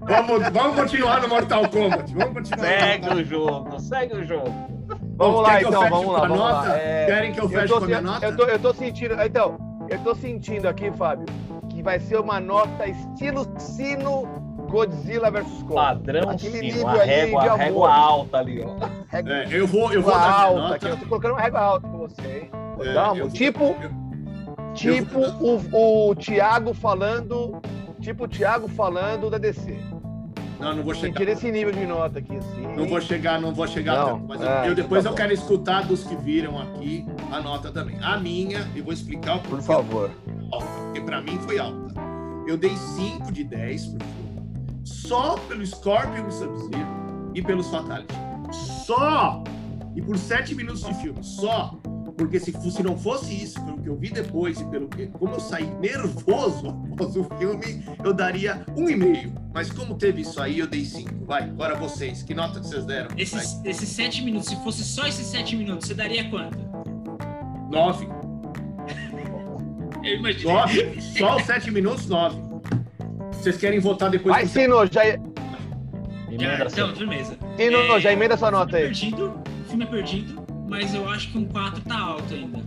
Vamos, vamos continuar no Mortal Kombat. Vamos continuar. Segue o jogo, segue o jogo. Vamos lá, então, vamos lá. Vamos lá. É... Querem que eu feche eu tô, com a minha nota? Eu tô, eu tô sentindo. Então, eu tô sentindo aqui, Fábio, que vai ser uma nota estilo sino Godzilla vs Kong. Padrão Aquele sino, a régua, a régua alta ali, ó. Régua, é, eu vou, eu vou dar alta, nota. eu tô colocando uma régua alta com você, hein? É, eu, tipo, eu, tipo o, o Thiago falando, tipo o Thiago falando da DC. Não, não vou chegar. Sentir esse nível de nota aqui, assim. Não vou chegar, não vou chegar não, tanto. Mas é, eu, depois tá eu quero escutar dos que viram aqui a nota também. A minha, eu vou explicar o Por favor. Alta, porque pra mim foi alta. Eu dei 5 de 10 pro filme. Só pelo Scorpion e Sub-Zero e pelos Fatality. Só! E por 7 minutos de filme. Só! Porque se, se não fosse isso, pelo que eu vi depois e pelo que como eu saí nervoso [laughs] após o filme, eu daria um e meio. Mas como teve isso aí, eu dei cinco. Vai, agora vocês. Que nota que vocês deram? Esses, esses sete minutos, se fosse só esses sete minutos, você daria quanto? Nove. [laughs] eu imaginei. Nove. Só os sete minutos, nove. Vocês querem votar depois? Vai, Sino, já... já então, firmeza. Sino, é, já emenda sua nota aí. Perdido, o filme é perdido mas eu acho que um 4 tá alto ainda.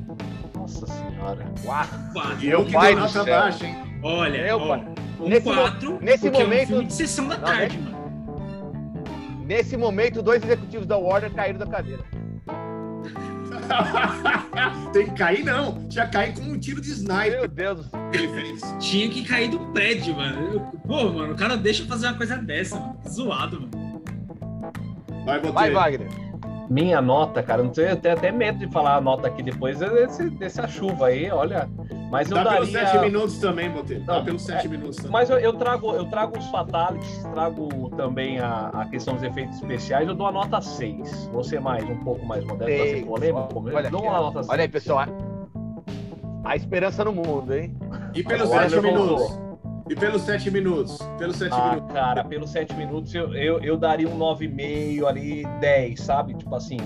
Nossa senhora. 4. 4. E eu que dou nota baixa, hein? Olha, eu, ó, um nesse 4, nesse momento, é um filme de sessão da não, tarde, né? mano. Nesse momento, dois executivos da Warner caíram da cadeira. [laughs] Tem que cair, não. Tinha cair com um tiro de sniper. Meu Deus do céu. Ele fez. Tinha que cair do prédio, mano. Eu, pô, mano, o cara deixa fazer uma coisa dessa, mano. zoado, mano. Vai, Vai, Wagner. Minha nota, cara, não sei, eu tenho até medo de falar a nota aqui depois desse, dessa chuva aí, olha. Mas eu Dá daria... pelos 7 minutos também, Botelho. Dá pelos 7 é, minutos também. Mas eu, eu, trago, eu trago os fatalities, trago também a, a questão dos efeitos especiais, eu dou a nota 6. Você mais, um pouco mais modesto, pra ser polêmico, olha, dou uma nota 6. Olha aí, pessoal. A esperança no mundo, hein? E pelos 7 minutos? E pelos sete minutos? Pelos sete ah, minutos. Cara, pelos sete minutos eu, eu, eu daria um 9,5 ali, 10, sabe? Tipo assim.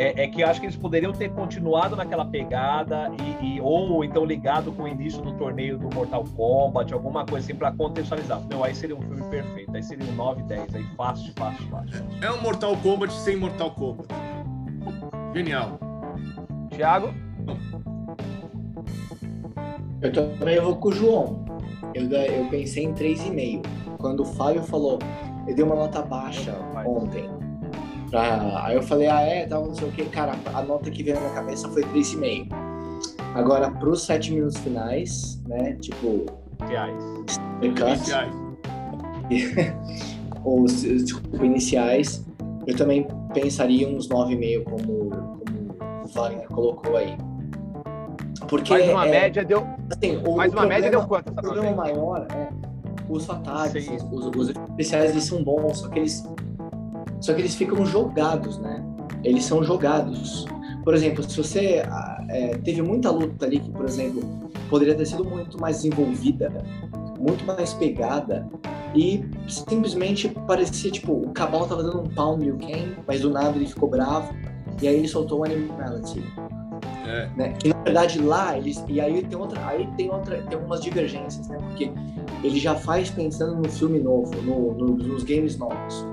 É, é, que eu acho que eles poderiam ter continuado naquela pegada e, e, ou então ligado com o início do torneio do Mortal Kombat, alguma coisa assim para contextualizar. Meu, aí seria um filme perfeito. Aí seria um 9, 10, aí fácil, fácil, fácil. É, é um Mortal Kombat sem Mortal Kombat. Genial. Thiago? Eu também vou com o João eu, eu pensei em 3,5. Quando o Fábio falou, eu dei uma nota baixa ontem. Pra, aí eu falei, ah, é, tal, não sei o que. Cara, a nota que veio na minha cabeça foi 3,5. Agora, pros 7 minutos finais, né, tipo... Iniciais. Iniciais. [laughs] Os, desculpa, iniciais, eu também pensaria uns 9,5 como, como o Wagner colocou aí. Porque mais uma é, média deu. Assim, o, mais uma problema, média deu quanto? O problema maior é os ataques, os, os, especiais eles são bons, só que eles só que eles ficam jogados, né? Eles são jogados. Por exemplo, se você ah, é, teve muita luta ali que, por exemplo, poderia ter sido muito mais desenvolvida, muito mais pegada, e simplesmente parecia tipo o Cabal tava dando um pau no Liu Kang, mas do nada ele ficou bravo e aí ele soltou o Animality. É. Né? E na verdade lá eles e aí tem outra, aí tem outra, tem algumas divergências, né? Porque ele já faz pensando no filme novo, no, no, nos games novos,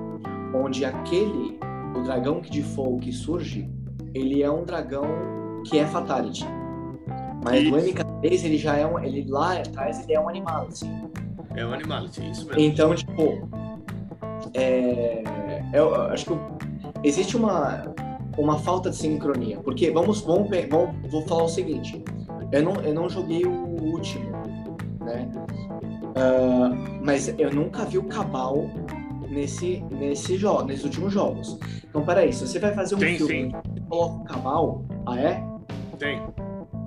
onde aquele o dragão que de fogo que surge, ele é um dragão que é fatality. Mas isso. no MK3 ele já é um, ele lá atrás ele é um animal, assim. É um animal, isso mesmo. Então, tipo, é, eu acho que existe uma uma falta de sincronia. Porque vamos, vamos, vamos vou falar o seguinte: Eu não, eu não joguei o último, né? Ah, mas eu nunca vi o Cabal nesse, nesse jogo, nesses últimos jogos. Então, peraí, se você vai fazer um Tem, filme sim. e coloca o Cabal, ah é? Tem.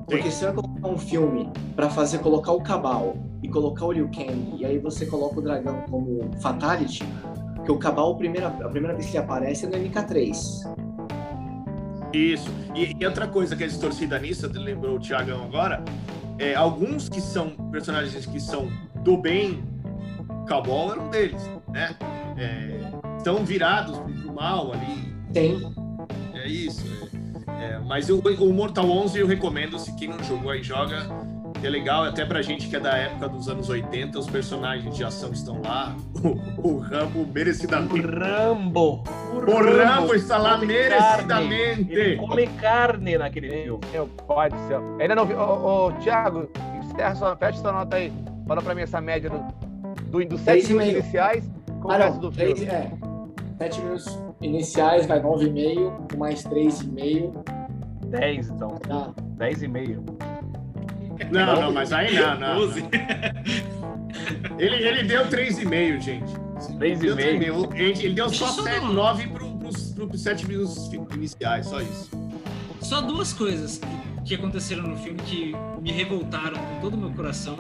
Porque Tem. se você vai colocar um filme pra fazer colocar o Cabal e colocar o Liu Kang, e aí você coloca o dragão como Fatality, que o Cabal, a primeira, a primeira vez que ele aparece é no MK3. Isso. E, e outra coisa que é distorcida nisso, lembrou o Thiagão agora, é, alguns que são personagens que são do bem, Cabal era um deles, né? É, estão virados pro mal ali, Tem. é isso. é. É, mas o, o Mortal 11 eu recomendo, se quem não jogou aí joga, é legal, até pra gente que é da época dos anos 80, os personagens de ação estão lá, o, o Rambo O merecidamente... Rambo. O Rambo está lá come merecidamente. Ele come carne naquele filme. Meu pai do céu. Ainda não vi. Ô, ô, Thiago, encerra sua, fecha sua nota aí. Fala pra mim essa média do, do, dos Três sete e minutos meio. iniciais com o Ah, resto não, do três, filme. é. Sete minutos iniciais, vai 9,5, com mais 3,5, 10, então. dá 10 e meio. Não, não, mas aí não, não. 12. não. Ele, ele deu 3,5, gente. Três e Deu meio. 3,5. Ele, ele deu só Deixa eu só 7, dar uma- 9 pro, pros, pros 7 minutos iniciais, só isso. Só duas coisas que aconteceram no filme que me revoltaram com todo o meu coração.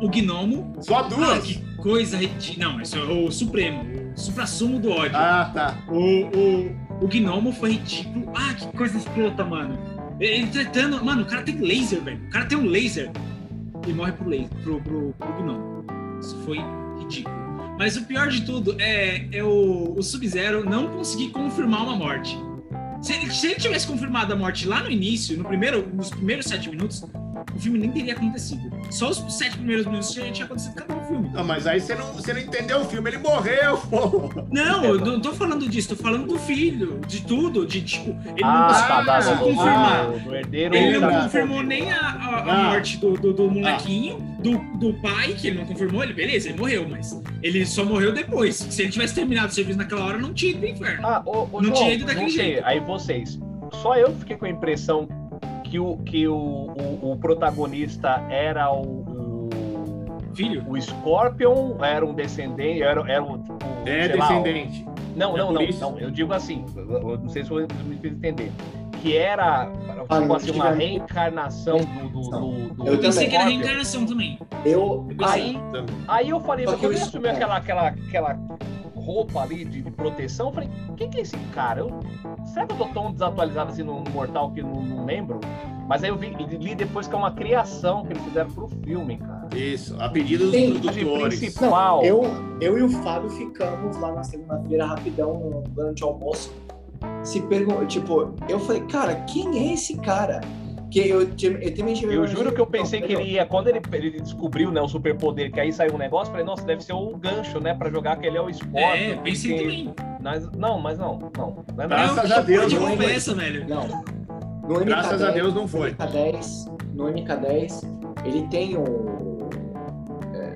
O Gnomo. Só Ah, duas? que coisa ridícula. Não, isso é o Supremo. O supra-sumo do ódio. Ah, tá. O, o, o Gnomo foi ridículo. Ah, que coisa escrota, mano. Ele tretando. Mano, o cara tem laser, velho. O cara tem um laser. E morre pro, laser, pro, pro, pro Gnomo. Isso foi ridículo. Mas o pior de tudo é, é o, o Sub-Zero não conseguir confirmar uma morte. Se ele, se ele tivesse confirmado a morte lá no início, no primeiro, nos primeiros sete minutos, o filme nem teria acontecido. Só os sete primeiros minutos já tinha acontecido acabou o filme. Não, mas aí você não, você não entendeu o filme, ele morreu, [laughs] pô. Não, eu não tô falando disso, tô falando do filho, de tudo, de tipo, ele não Ah, conseguiu tá, tá, conseguiu tá. confirmar. Ah. Ele não Tá. confirmou nem a, a- a Ah. morte do, do, do molequinho, do, do pai, que ele não confirmou, ele, beleza, ele morreu, mas ele só morreu depois. Se ele tivesse terminado o serviço naquela hora, não tinha ido pro inferno. Ah, ô, ô, Não João, tinha ido daquele não sei, jeito. Aí vocês. Só eu fiquei com a impressão que o, que o, o, o protagonista era o, o, Filho? o Scorpion, era um descendente, era, era o. o É sei lá, o- descendente. Não, É não, não, não. Eu digo assim, eu eu não sei se eu me fiz entender. Que era Ah, tipo não assim, uma reencarnação do. do, do, do Eu Eu pensei que era Scorpion. reencarnação também. Eu. Aí, aí eu falei, Só mas eu eu assumi isso- aquela, aquela, aquela roupa ali de, de proteção, eu falei, quem que é esse cara? Eu, será que eu tô tão desatualizado assim no, no Mortal que não, não lembro? Mas aí eu vi, li depois que é uma criação que eles fizeram pro filme, cara. Isso, a pedido dos Sim. De produtores. principal. Eu, eu e o Fábio ficamos lá na segunda-feira rapidão durante o almoço. Se pergun tipo, eu falei, cara, quem é esse cara? Que eu, eu também tive Eu juro que eu pensei que ele ia, quando ele, ele descobriu né, o superpoder, que aí saiu um negócio, eu falei, nossa, deve ser o gancho, né, pra jogar que ele é o Scorpion. É, pensei porque- também. Mas, não, mas não, não, não é. Graças a Deus, que não essa, velho? Não. No MK10, Graças a Deus não foi. No MK10, no MK10 ele tem o. é,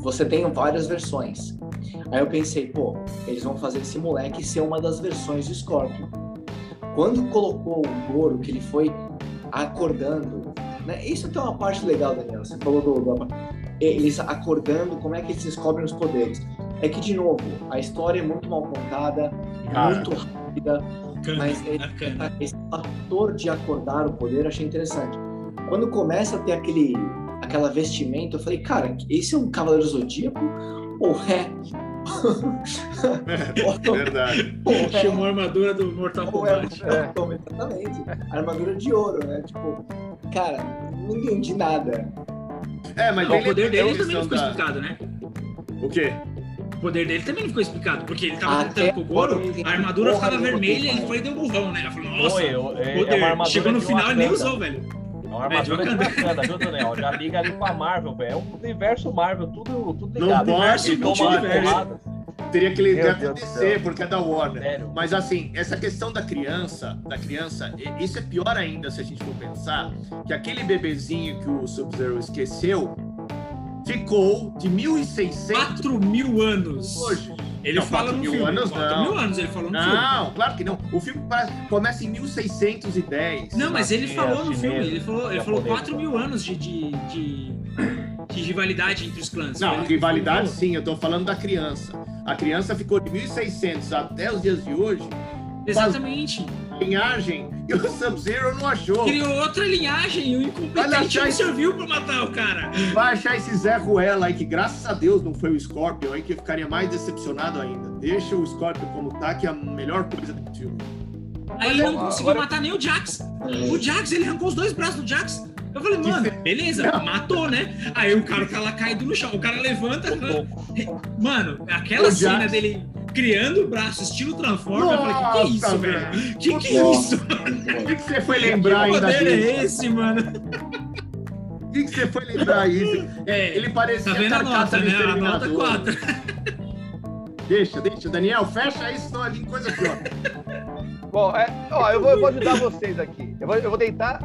você tem várias versões. Aí eu pensei, pô, eles vão fazer esse moleque ser uma das versões do Scorpion. Quando colocou o Goro, que ele foi acordando, né? Isso tem uma parte legal, Daniel. Você falou do, do- eles acordando, como é que eles descobrem os poderes? É que, de novo, a história é muito mal contada, Cara. muito rápida, mas bacana. esse fator de acordar o poder eu achei interessante. Quando começa a ter aquele, aquela vestimenta, eu falei, cara, esse é um Cavaleiro Zodíaco? Ou é? [laughs] Verdade. é, Chamou a armadura do Mortal é, Kombat. É. Exatamente. Armadura de ouro, né? Tipo, cara, não entendi nada. É, mas O poder dele também não ficou da- explicado, né? O quê? O poder dele também não ficou explicado, porque ele tava Até tentando com o Goro, a armadura ficava vermelha e ele foi e deu burrão, né? Ela falou, nossa, Foi, eu- é, é poder. uma armadura Chegou no final e nem usou, velho. Uma armadura É, Wakanda, viu, Daniel? Já liga ali com a Marvel, velho. É um universo Marvel, tudo, tudo Não ligado. não pode. porrada, Teria que ler DC, céu. porque é da Warner. sério. Mas assim, essa questão da criança, da criança, isso é pior ainda se a gente for pensar que aquele bebezinho que o Sub-Zero esqueceu ficou de 1600 4 mil anos. hoje. Ele Não, fala 4 no mil filme. anos, 4 não. mil anos, ele falou no filme. Não, claro que não. O filme parece- começa em 1610. Não, mas ele Sim, falou é no filme, ele falou, ele falou japonês, 4 mil anos de, de, de, de rivalidade entre os clãs. Não, rivalidade sim, eu tô falando da criança. A criança ficou de 1600 até os dias de hoje. Exatamente. linhagem, e o Sub-Zero não achou. Criou outra linhagem e o incompetente não isso- serviu pra matar o cara. Vai achar esse Zé Ruela aí, que graças a Deus não foi o Scorpion aí, que eu ficaria mais decepcionado ainda. Deixa o Scorpion como tá, que é a melhor coisa do filme. Aí ele não conseguiu agora- matar nem o Jax. O Jax, ele arrancou os dois braços do Jax. Eu falei, mano, beleza, Não. matou, né? Aí o cara tá lá caído no chão. O cara levanta. Mano, aquela O cena Jax- dele criando o braço, estilo Transformer, eu falei, que que é isso, velho? Que que é isso? O que, que você foi lembrar Que ainda poder disso? é esse, mano? O que, que você foi lembrar isso? [laughs] É, Ele parecia tá vendo a nota, né? A nota Exterminador. 4. Deixa, deixa. Daniel, fecha isso, senão ali coisa pior. Bom, é, ó, eu, vou, eu vou ajudar vocês aqui. Eu vou, eu vou tentar.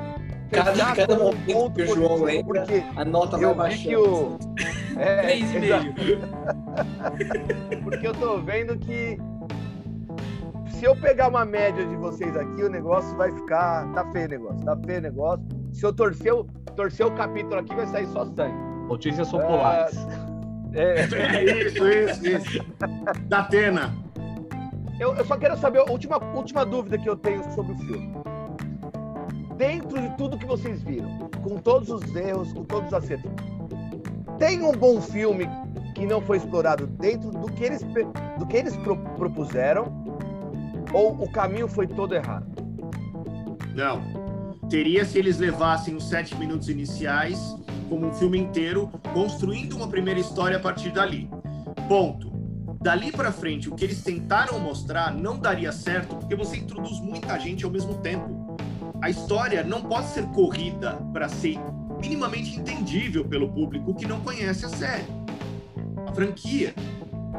Cada- cada um momento que o João lembra, Porque A nota vai baixando. o. É, [laughs] exato, 3,5. [laughs] porque eu tô vendo que. Se eu pegar uma média de vocês aqui, o negócio vai ficar. Tá feio o negócio, tá feio o negócio. Se eu torcer o, torcer o capítulo aqui, vai sair só sangue. Notícias populares. É, É [laughs] isso, isso, isso. Da Atena. eu, eu só quero saber, a última, última dúvida que eu tenho sobre o filme. Dentro de tudo que vocês viram, com todos os erros, com todos os acertos, tem um bom filme que não foi explorado dentro do que eles, do que eles pro- propuseram? Ou o caminho foi todo errado? Não. Teria se eles levassem os sete minutos iniciais como um filme inteiro, construindo uma primeira história a partir dali. Ponto. Dali pra frente, o que eles tentaram mostrar não daria certo, porque você introduz muita gente ao mesmo tempo. A história não pode ser corrida para ser minimamente entendível pelo público que não conhece a série. A franquia.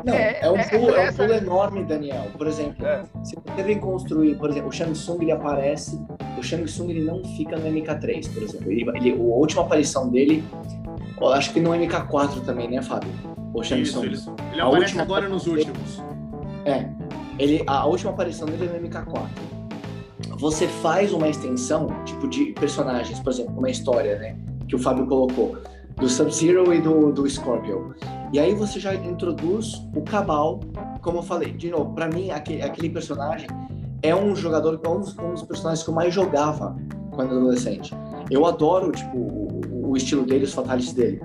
Não, É, é, um é, pulo, é um essa- pulo enorme, Daniel. Por exemplo, É. se você vem construir, por exemplo, o Shang Tsung ele aparece, o Shang Tsung ele não fica no MK3, por exemplo. Ele, ele- a última aparição dele, eu acho que no MK4 também, né, Fábio? O Shang Isso, Tsung. ele, ele aparece última- agora nos últimos. É. Ele, a última aparição dele é no MK4. Você faz uma extensão, tipo, de personagens, por exemplo, uma história, né? Que o Fábio colocou, do Sub-Zero e do, do Scorpion. E aí você já introduz o Cabal, como eu falei, de novo, pra mim, aquele, aquele personagem é um jogador, é um dos, um dos personagens que eu mais jogava quando adolescente. Eu adoro, tipo, o, o estilo dele, os fatalities dele.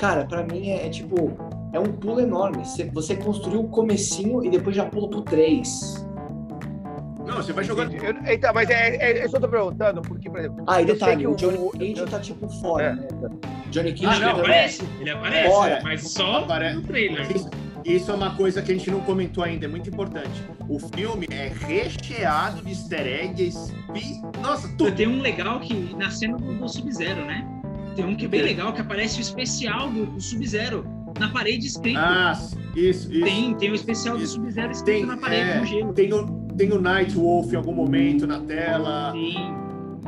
Cara, pra mim é, é, tipo, é um pulo enorme. Você, você construiu o comecinho e depois já pula pro 3. Não, você vai jogando. Eu- então, mas é, é, é eu tô perguntando, porque, por exemplo, Ah, e detalhe, que o Johnny Cage eu- tá tipo fora, É. né? Johnny Cage Ah, não, também- aparece. Ele aparece, Bora. mas só Apare- no trailer. Isso, isso é uma coisa que a gente não comentou ainda, é muito importante. O filme é recheado de easter eggs. E, nossa, tudo. tem um legal que na cena do, do Sub-Zero, né? Tem um que é bem legal, que aparece o especial do, do Sub-Zero na parede escrito. Ah, isso, isso. tem, tem o especial do Isso. Sub-Zero escrito Tem, na parede é, no gelo. tem, o, tem o Night Wolf em algum momento na tela, Sim.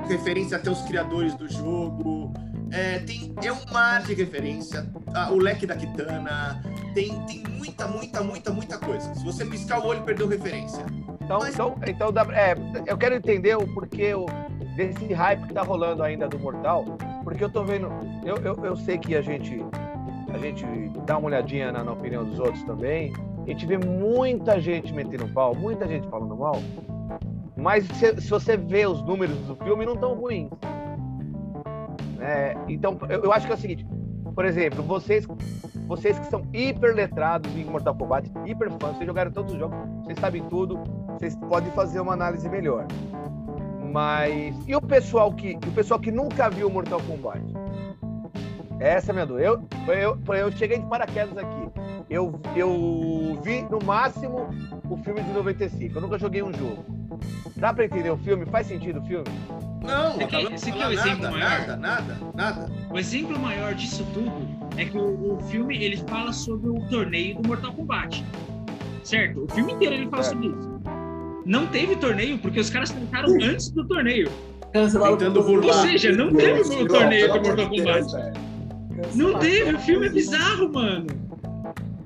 referência até os criadores do jogo. É, tem, é um mar de referência. Ah, o leque da Kitana. Tem, tem muita, muita, muita, muita coisa. Se você piscar o olho, perdeu referência. Então, Mas- então, então é, eu quero entender o porquê o, desse hype que tá rolando ainda do Mortal, porque eu tô vendo, eu, eu, eu sei que a gente a gente dá uma olhadinha na, na opinião dos outros também, a gente vê muita gente metendo pau, muita gente falando mal, mas se, se você vê os números do filme, não tão ruins. É, então, eu, eu acho que é o seguinte, por exemplo, vocês, vocês que são hiper letrados em Mortal Kombat, hiper fãs, vocês jogaram todos os jogos, vocês sabem tudo, vocês podem fazer uma análise melhor. Mas e o pessoal que o pessoal que nunca viu Mortal Kombat? Essa é a minha dúvida. Eu, eu, eu cheguei de paraquedas aqui. Eu, eu vi no máximo o filme de 95. Eu nunca joguei um jogo. Dá pra entender o filme? Faz sentido o filme? Não, Você quer- você quer o exemplo nada, maior? nada, nada, nada. O exemplo maior disso tudo é que o, o filme ele fala sobre o torneio do Mortal Kombat. Certo? O filme inteiro ele fala É. sobre isso. Não teve torneio porque os caras tentaram antes do torneio. Cancelado Tentando burlar. Ou seja, não teve o torneio do Mortal Kombat. Não teve, o filme é bizarro, mano.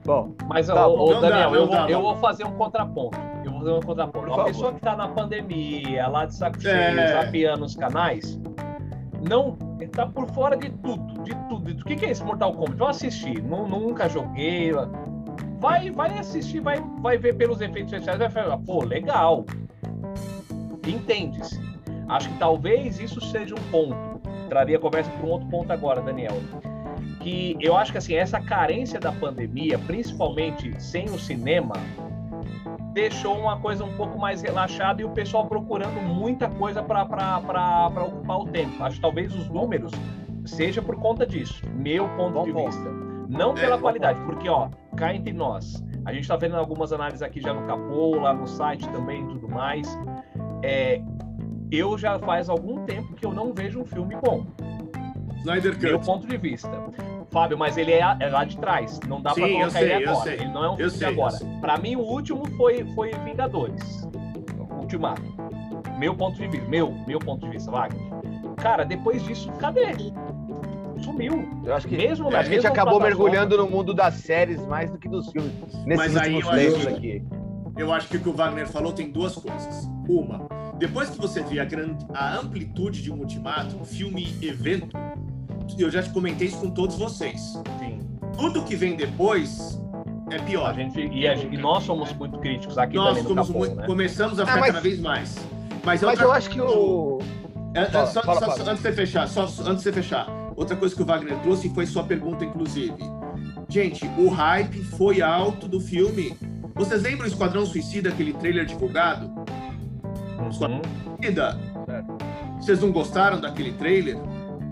Bom, Mas, Tá Não dá, Daniel, não eu, dá, vou, eu não. vou fazer um contraponto. Eu vou fazer um contraponto. Uma pessoa que tá na pandemia, lá de saco cheio, É. zapeando os canais, não tá por fora de tudo, de tudo. O que, que é esse Mortal Kombat? Vou assistir. Nu- nunca joguei. Vai, vai assistir, vai, vai ver pelos efeitos especiais, vai falar, pô, legal. Entende-se. Acho que talvez isso seja um ponto. Traria a conversa para um outro ponto agora, Daniel. Que eu acho que assim, essa carência da pandemia, principalmente sem o cinema, deixou uma coisa um pouco mais relaxada e o pessoal procurando muita coisa para ocupar o tempo. Acho que talvez os números seja por conta disso, meu ponto Bom de ponto. vista. Não pela É, bom qualidade, porque ó, cá entre nós, a gente tá vendo algumas análises aqui já no Capô, lá no site também e tudo mais. É, eu já faz algum tempo que eu não vejo um filme bom, Snyder meu Cut. ponto de vista. Fábio, mas ele é, é lá de trás, não dá eu colocar sei, ele eu agora. sei. Ele não é um Eu filme sei, agora. Pra mim, o último foi, foi Vingadores. Ultimato. Meu ponto de vista. Meu, meu ponto de vista, Wagner. Cara, depois disso, cadê? Sumiu. eu acho que, Mesmo acho que a gente acabou mergulhando no mundo das séries mais do que dos filmes. Nesses Mas aí últimos eu acho aqui. Eu acho que o que o Wagner falou tem duas coisas. Uma, depois que você vê a, grande, a amplitude de um ultimato, um filme evento, eu já te comentei isso com todos vocês. Sim. Tudo que vem depois é A pior. gente, e, a gente- e nós somos muito críticos aqui Nós também muito- né? começamos a Ah, ficar mas- cada vez mais. Mas, Mas outra eu acho que o. É, é, Fala, só, fala, só- Fábio. só antes de você fechar, só, antes de você fechar, outra coisa que o Wagner trouxe foi sua pergunta, inclusive. Gente, o hype foi alto do filme. Vocês lembram o Esquadrão Suicida, aquele trailer divulgado? Uhum. Suicida. Certo. Vocês não gostaram daquele trailer?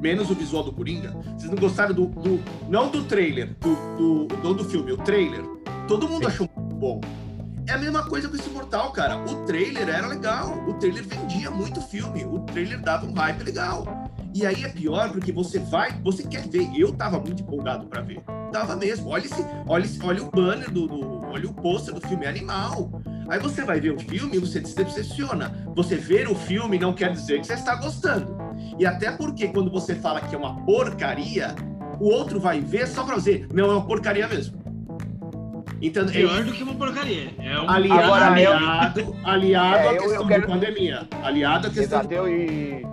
Menos o visual do Coringa? Vocês não gostaram do. do- não do trailer, do, do, não do filme, o trailer. Todo mundo Sim. achou muito bom. É a mesma coisa com esse Mortal, cara. O trailer era legal. O trailer vendia muito filme. O trailer dava um hype legal. E aí é pior porque você vai, você quer ver. Eu tava muito empolgado pra ver. Tava mesmo. Olha esse, olha, esse, olha o banner do, do- olha o pôster do filme, é animal. Aí você vai ver o filme e você se decepciona. Você ver o filme não quer dizer que você está gostando. E até porque quando você fala que é uma porcaria, o outro vai ver só pra dizer, não, é uma porcaria mesmo. Então, é Pior do que uma porcaria. É um aliado, Agora, eu- aliado, aliado É, à eu- eu questão quero- de pandemia. Aliado à questão Exato, eu e,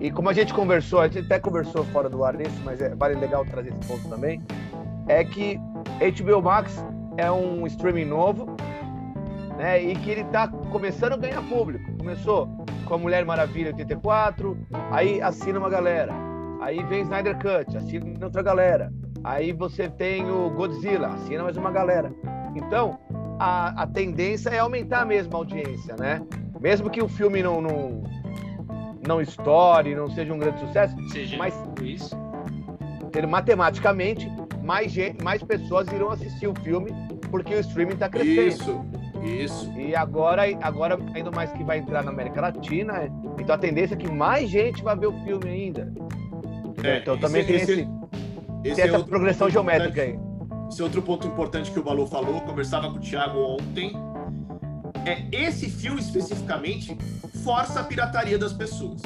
e como a gente conversou, a gente até conversou fora do ar nisso, mas é, vale legal trazer esse ponto também, é que HBO Max é um streaming novo, né, e que ele tá começando a ganhar público. Começou com a Mulher Maravilha 84, aí assina uma galera, aí vem Snyder Cut, assina outra galera, aí você tem o Godzilla, assina mais uma galera. Então, a, a tendência é aumentar mesmo a audiência, né? Mesmo que o filme não, não, não estoure, não seja um grande sucesso, Seja Mas- isso. matematicamente, mais, gente, mais pessoas irão assistir o filme porque o streaming está crescendo. Isso, isso. E agora, agora, ainda mais que vai entrar na América Latina, então a tendência é que mais gente vai ver o filme ainda. É, então também esse- tem, esse- esse, Esse tem é essa outro progressão geométrica aí. Esse é outro ponto importante que o Balu falou, conversava com o Thiago ontem. É esse filme especificamente força a pirataria das pessoas.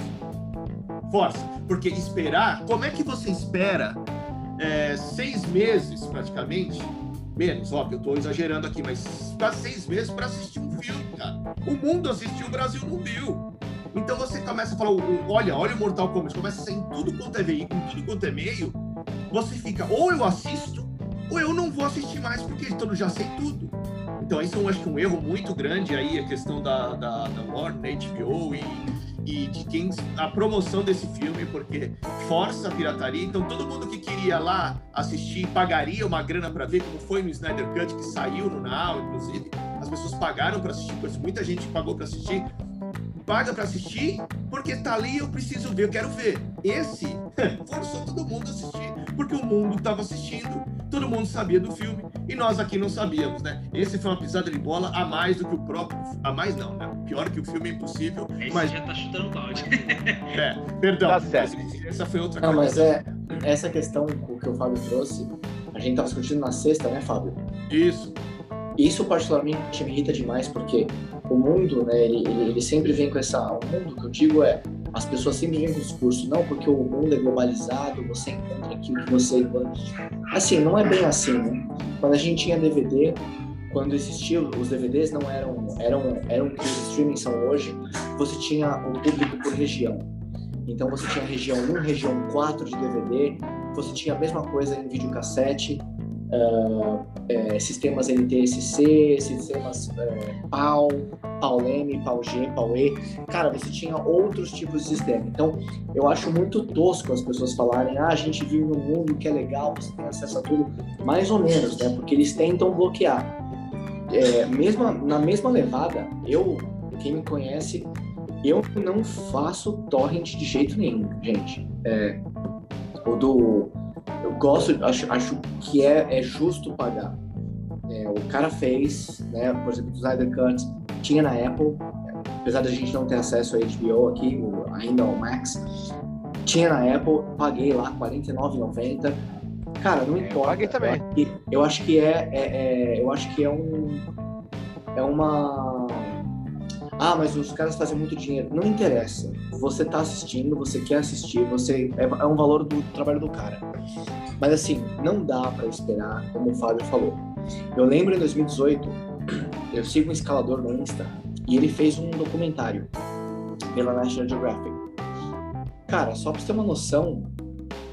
Força. Porque esperar, como é que você espera é, seis meses praticamente? Menos, óbvio, eu tô exagerando aqui, mas quase seis meses para assistir um filme, cara. O mundo assistiu, o Brasil não viu. Então você começa a falar, olha, olha o Mortal Kombat, começa a sair em tudo quanto é veículo, em tudo quanto é meio, você fica, ou eu assisto, ou eu não vou assistir mais, porque então eu já sei tudo. Então isso eu acho que é um erro muito grande aí, a questão da, da, da Warner, HBO e, e de quem a promoção desse filme, porque força a pirataria. Então todo mundo que queria lá assistir pagaria uma grana para ver, como foi no Snyder Cut que saiu no Now, inclusive, as pessoas pagaram para assistir, muita gente pagou para assistir. Paga para assistir porque tá ali eu preciso ver, eu quero ver. Esse [laughs] forçou todo mundo a assistir porque o mundo estava assistindo, todo mundo sabia do filme e nós aqui não sabíamos, né? Esse foi uma pisada de bola a mais do que o próprio, a mais não, né? Pior que o filme é impossível, Aí mas já tá chutando balde. [laughs] é, perdão. Tá certo. Essa foi outra Não, mas é essa questão que o Fábio trouxe, a gente tava discutindo na sexta, né, Fábio? Isso. Isso particularmente me irrita demais porque o mundo, né, ele, ele, ele sempre vem com essa. O mundo que eu digo é As pessoas sempre vêm com discurso, não, porque o mundo é globalizado, você encontra aquilo que você. Assim, não é bem assim, né? Quando a gente tinha DVD, quando existiam os DVDs não eram eram eram o que os streamings são hoje, você tinha o público por região. Então você tinha região 1, região 4 de DVD, você tinha a mesma coisa em videocassete, uh, é, sistemas NTSC, sistemas é, PAL, PAL-M, PAL-G, PAL-E. Cara, você tinha outros tipos de sistema. Então, eu acho muito tosco as pessoas falarem, ah, a gente vive num mundo que é legal, você tem acesso a tudo. Mais ou menos, né? Porque eles tentam bloquear. É, mesma, na mesma levada, eu, quem me conhece, eu não faço torrent de jeito nenhum, gente. É, o do eu gosto, acho, acho que é, é justo pagar. É, o cara fez, né, por exemplo, o Snyder Cut, tinha na Apple, apesar da gente não ter acesso a HBO aqui, ainda ao Max, tinha na Apple, paguei lá R$49,90. Cara, não importa. Eu paguei também. Eu acho que, eu acho que é, é, é, eu acho que é um é uma ah, mas os caras fazem muito dinheiro. Não interessa. Você tá assistindo, você quer assistir, você é, é um valor do trabalho do cara. Mas assim, não dá para esperar, como o Fábio falou. Eu lembro em 2018, [clears throat] eu sigo um escalador no Insta e ele fez um documentário pela National Geographic. Cara, só pra você ter uma noção,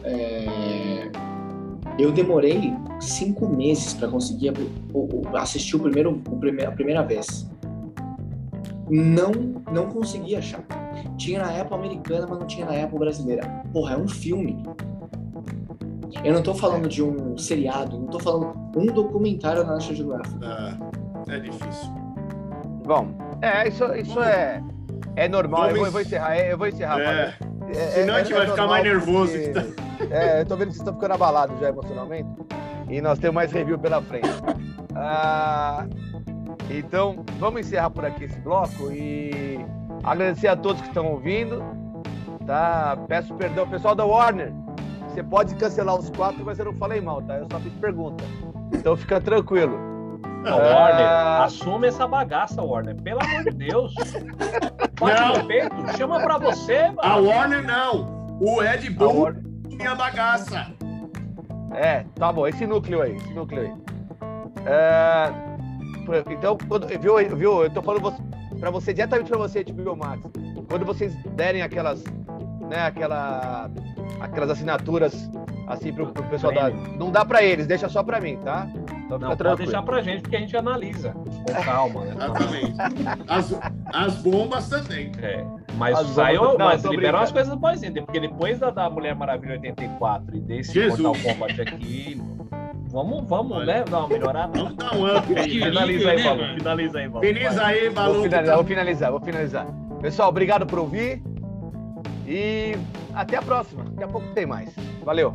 é... eu demorei cinco meses para conseguir assistir o primeiro, a primeira vez não não consegui achar. Tinha na Apple americana, mas não tinha na Apple brasileira. Porra, é um filme. Eu não tô falando de um seriado, não tô falando um documentário na National Geographic. É, é difícil. Bom, é, isso, isso é, é normal. Eu vou, eu vou, encerrar, eu vou encerrar. É. É, Senão a gente é vai ficar mais nervoso. Porque, é, eu tô vendo que vocês estão ficando abalados já emocionalmente. E nós temos mais review pela frente. Ah, então, vamos encerrar por aqui esse bloco e agradecer a todos que estão ouvindo. Tá? Peço perdão, pessoal da Warner. Você pode cancelar os quatro, mas eu não falei mal, tá? Eu só fiz pergunta. Então fica tranquilo. Não, Warner, ah... assume essa bagaça, Warner. Pelo amor de Deus. [laughs] Bate não. no peito, chama pra você, mano. A Warner não. O Ed Boon Warner... minha bagaça. É, tá bom. Esse núcleo aí, esse núcleo aí. É... Então, quando, viu, viu? Eu tô falando para você, diretamente para você, tipo, Max. Quando vocês derem aquelas, né, aquela, aquelas assinaturas assim pro, pro pessoal da. Não dá para eles, deixa só para mim, tá? Então, não, pode deixar pra gente, porque a gente analisa com calma. Né? Exatamente. As, as bombas também. É. Mas, as saiu, bombas, mas liberam as coisas boazinhas, porque depois da, da Mulher Maravilha 84 e desse Jesus. Mortal Kombat aqui, Vamos, vamos, né? Dar uma melhorada. Vamos dar um up aí. [laughs] Finaliza aí, Balu. Finaliza aí, Balu. Finaliza aí, Balu. Vou finalizar, vou finalizar, vou finalizar. Pessoal, obrigado por ouvir. E até a próxima. Daqui a pouco tem mais. Valeu.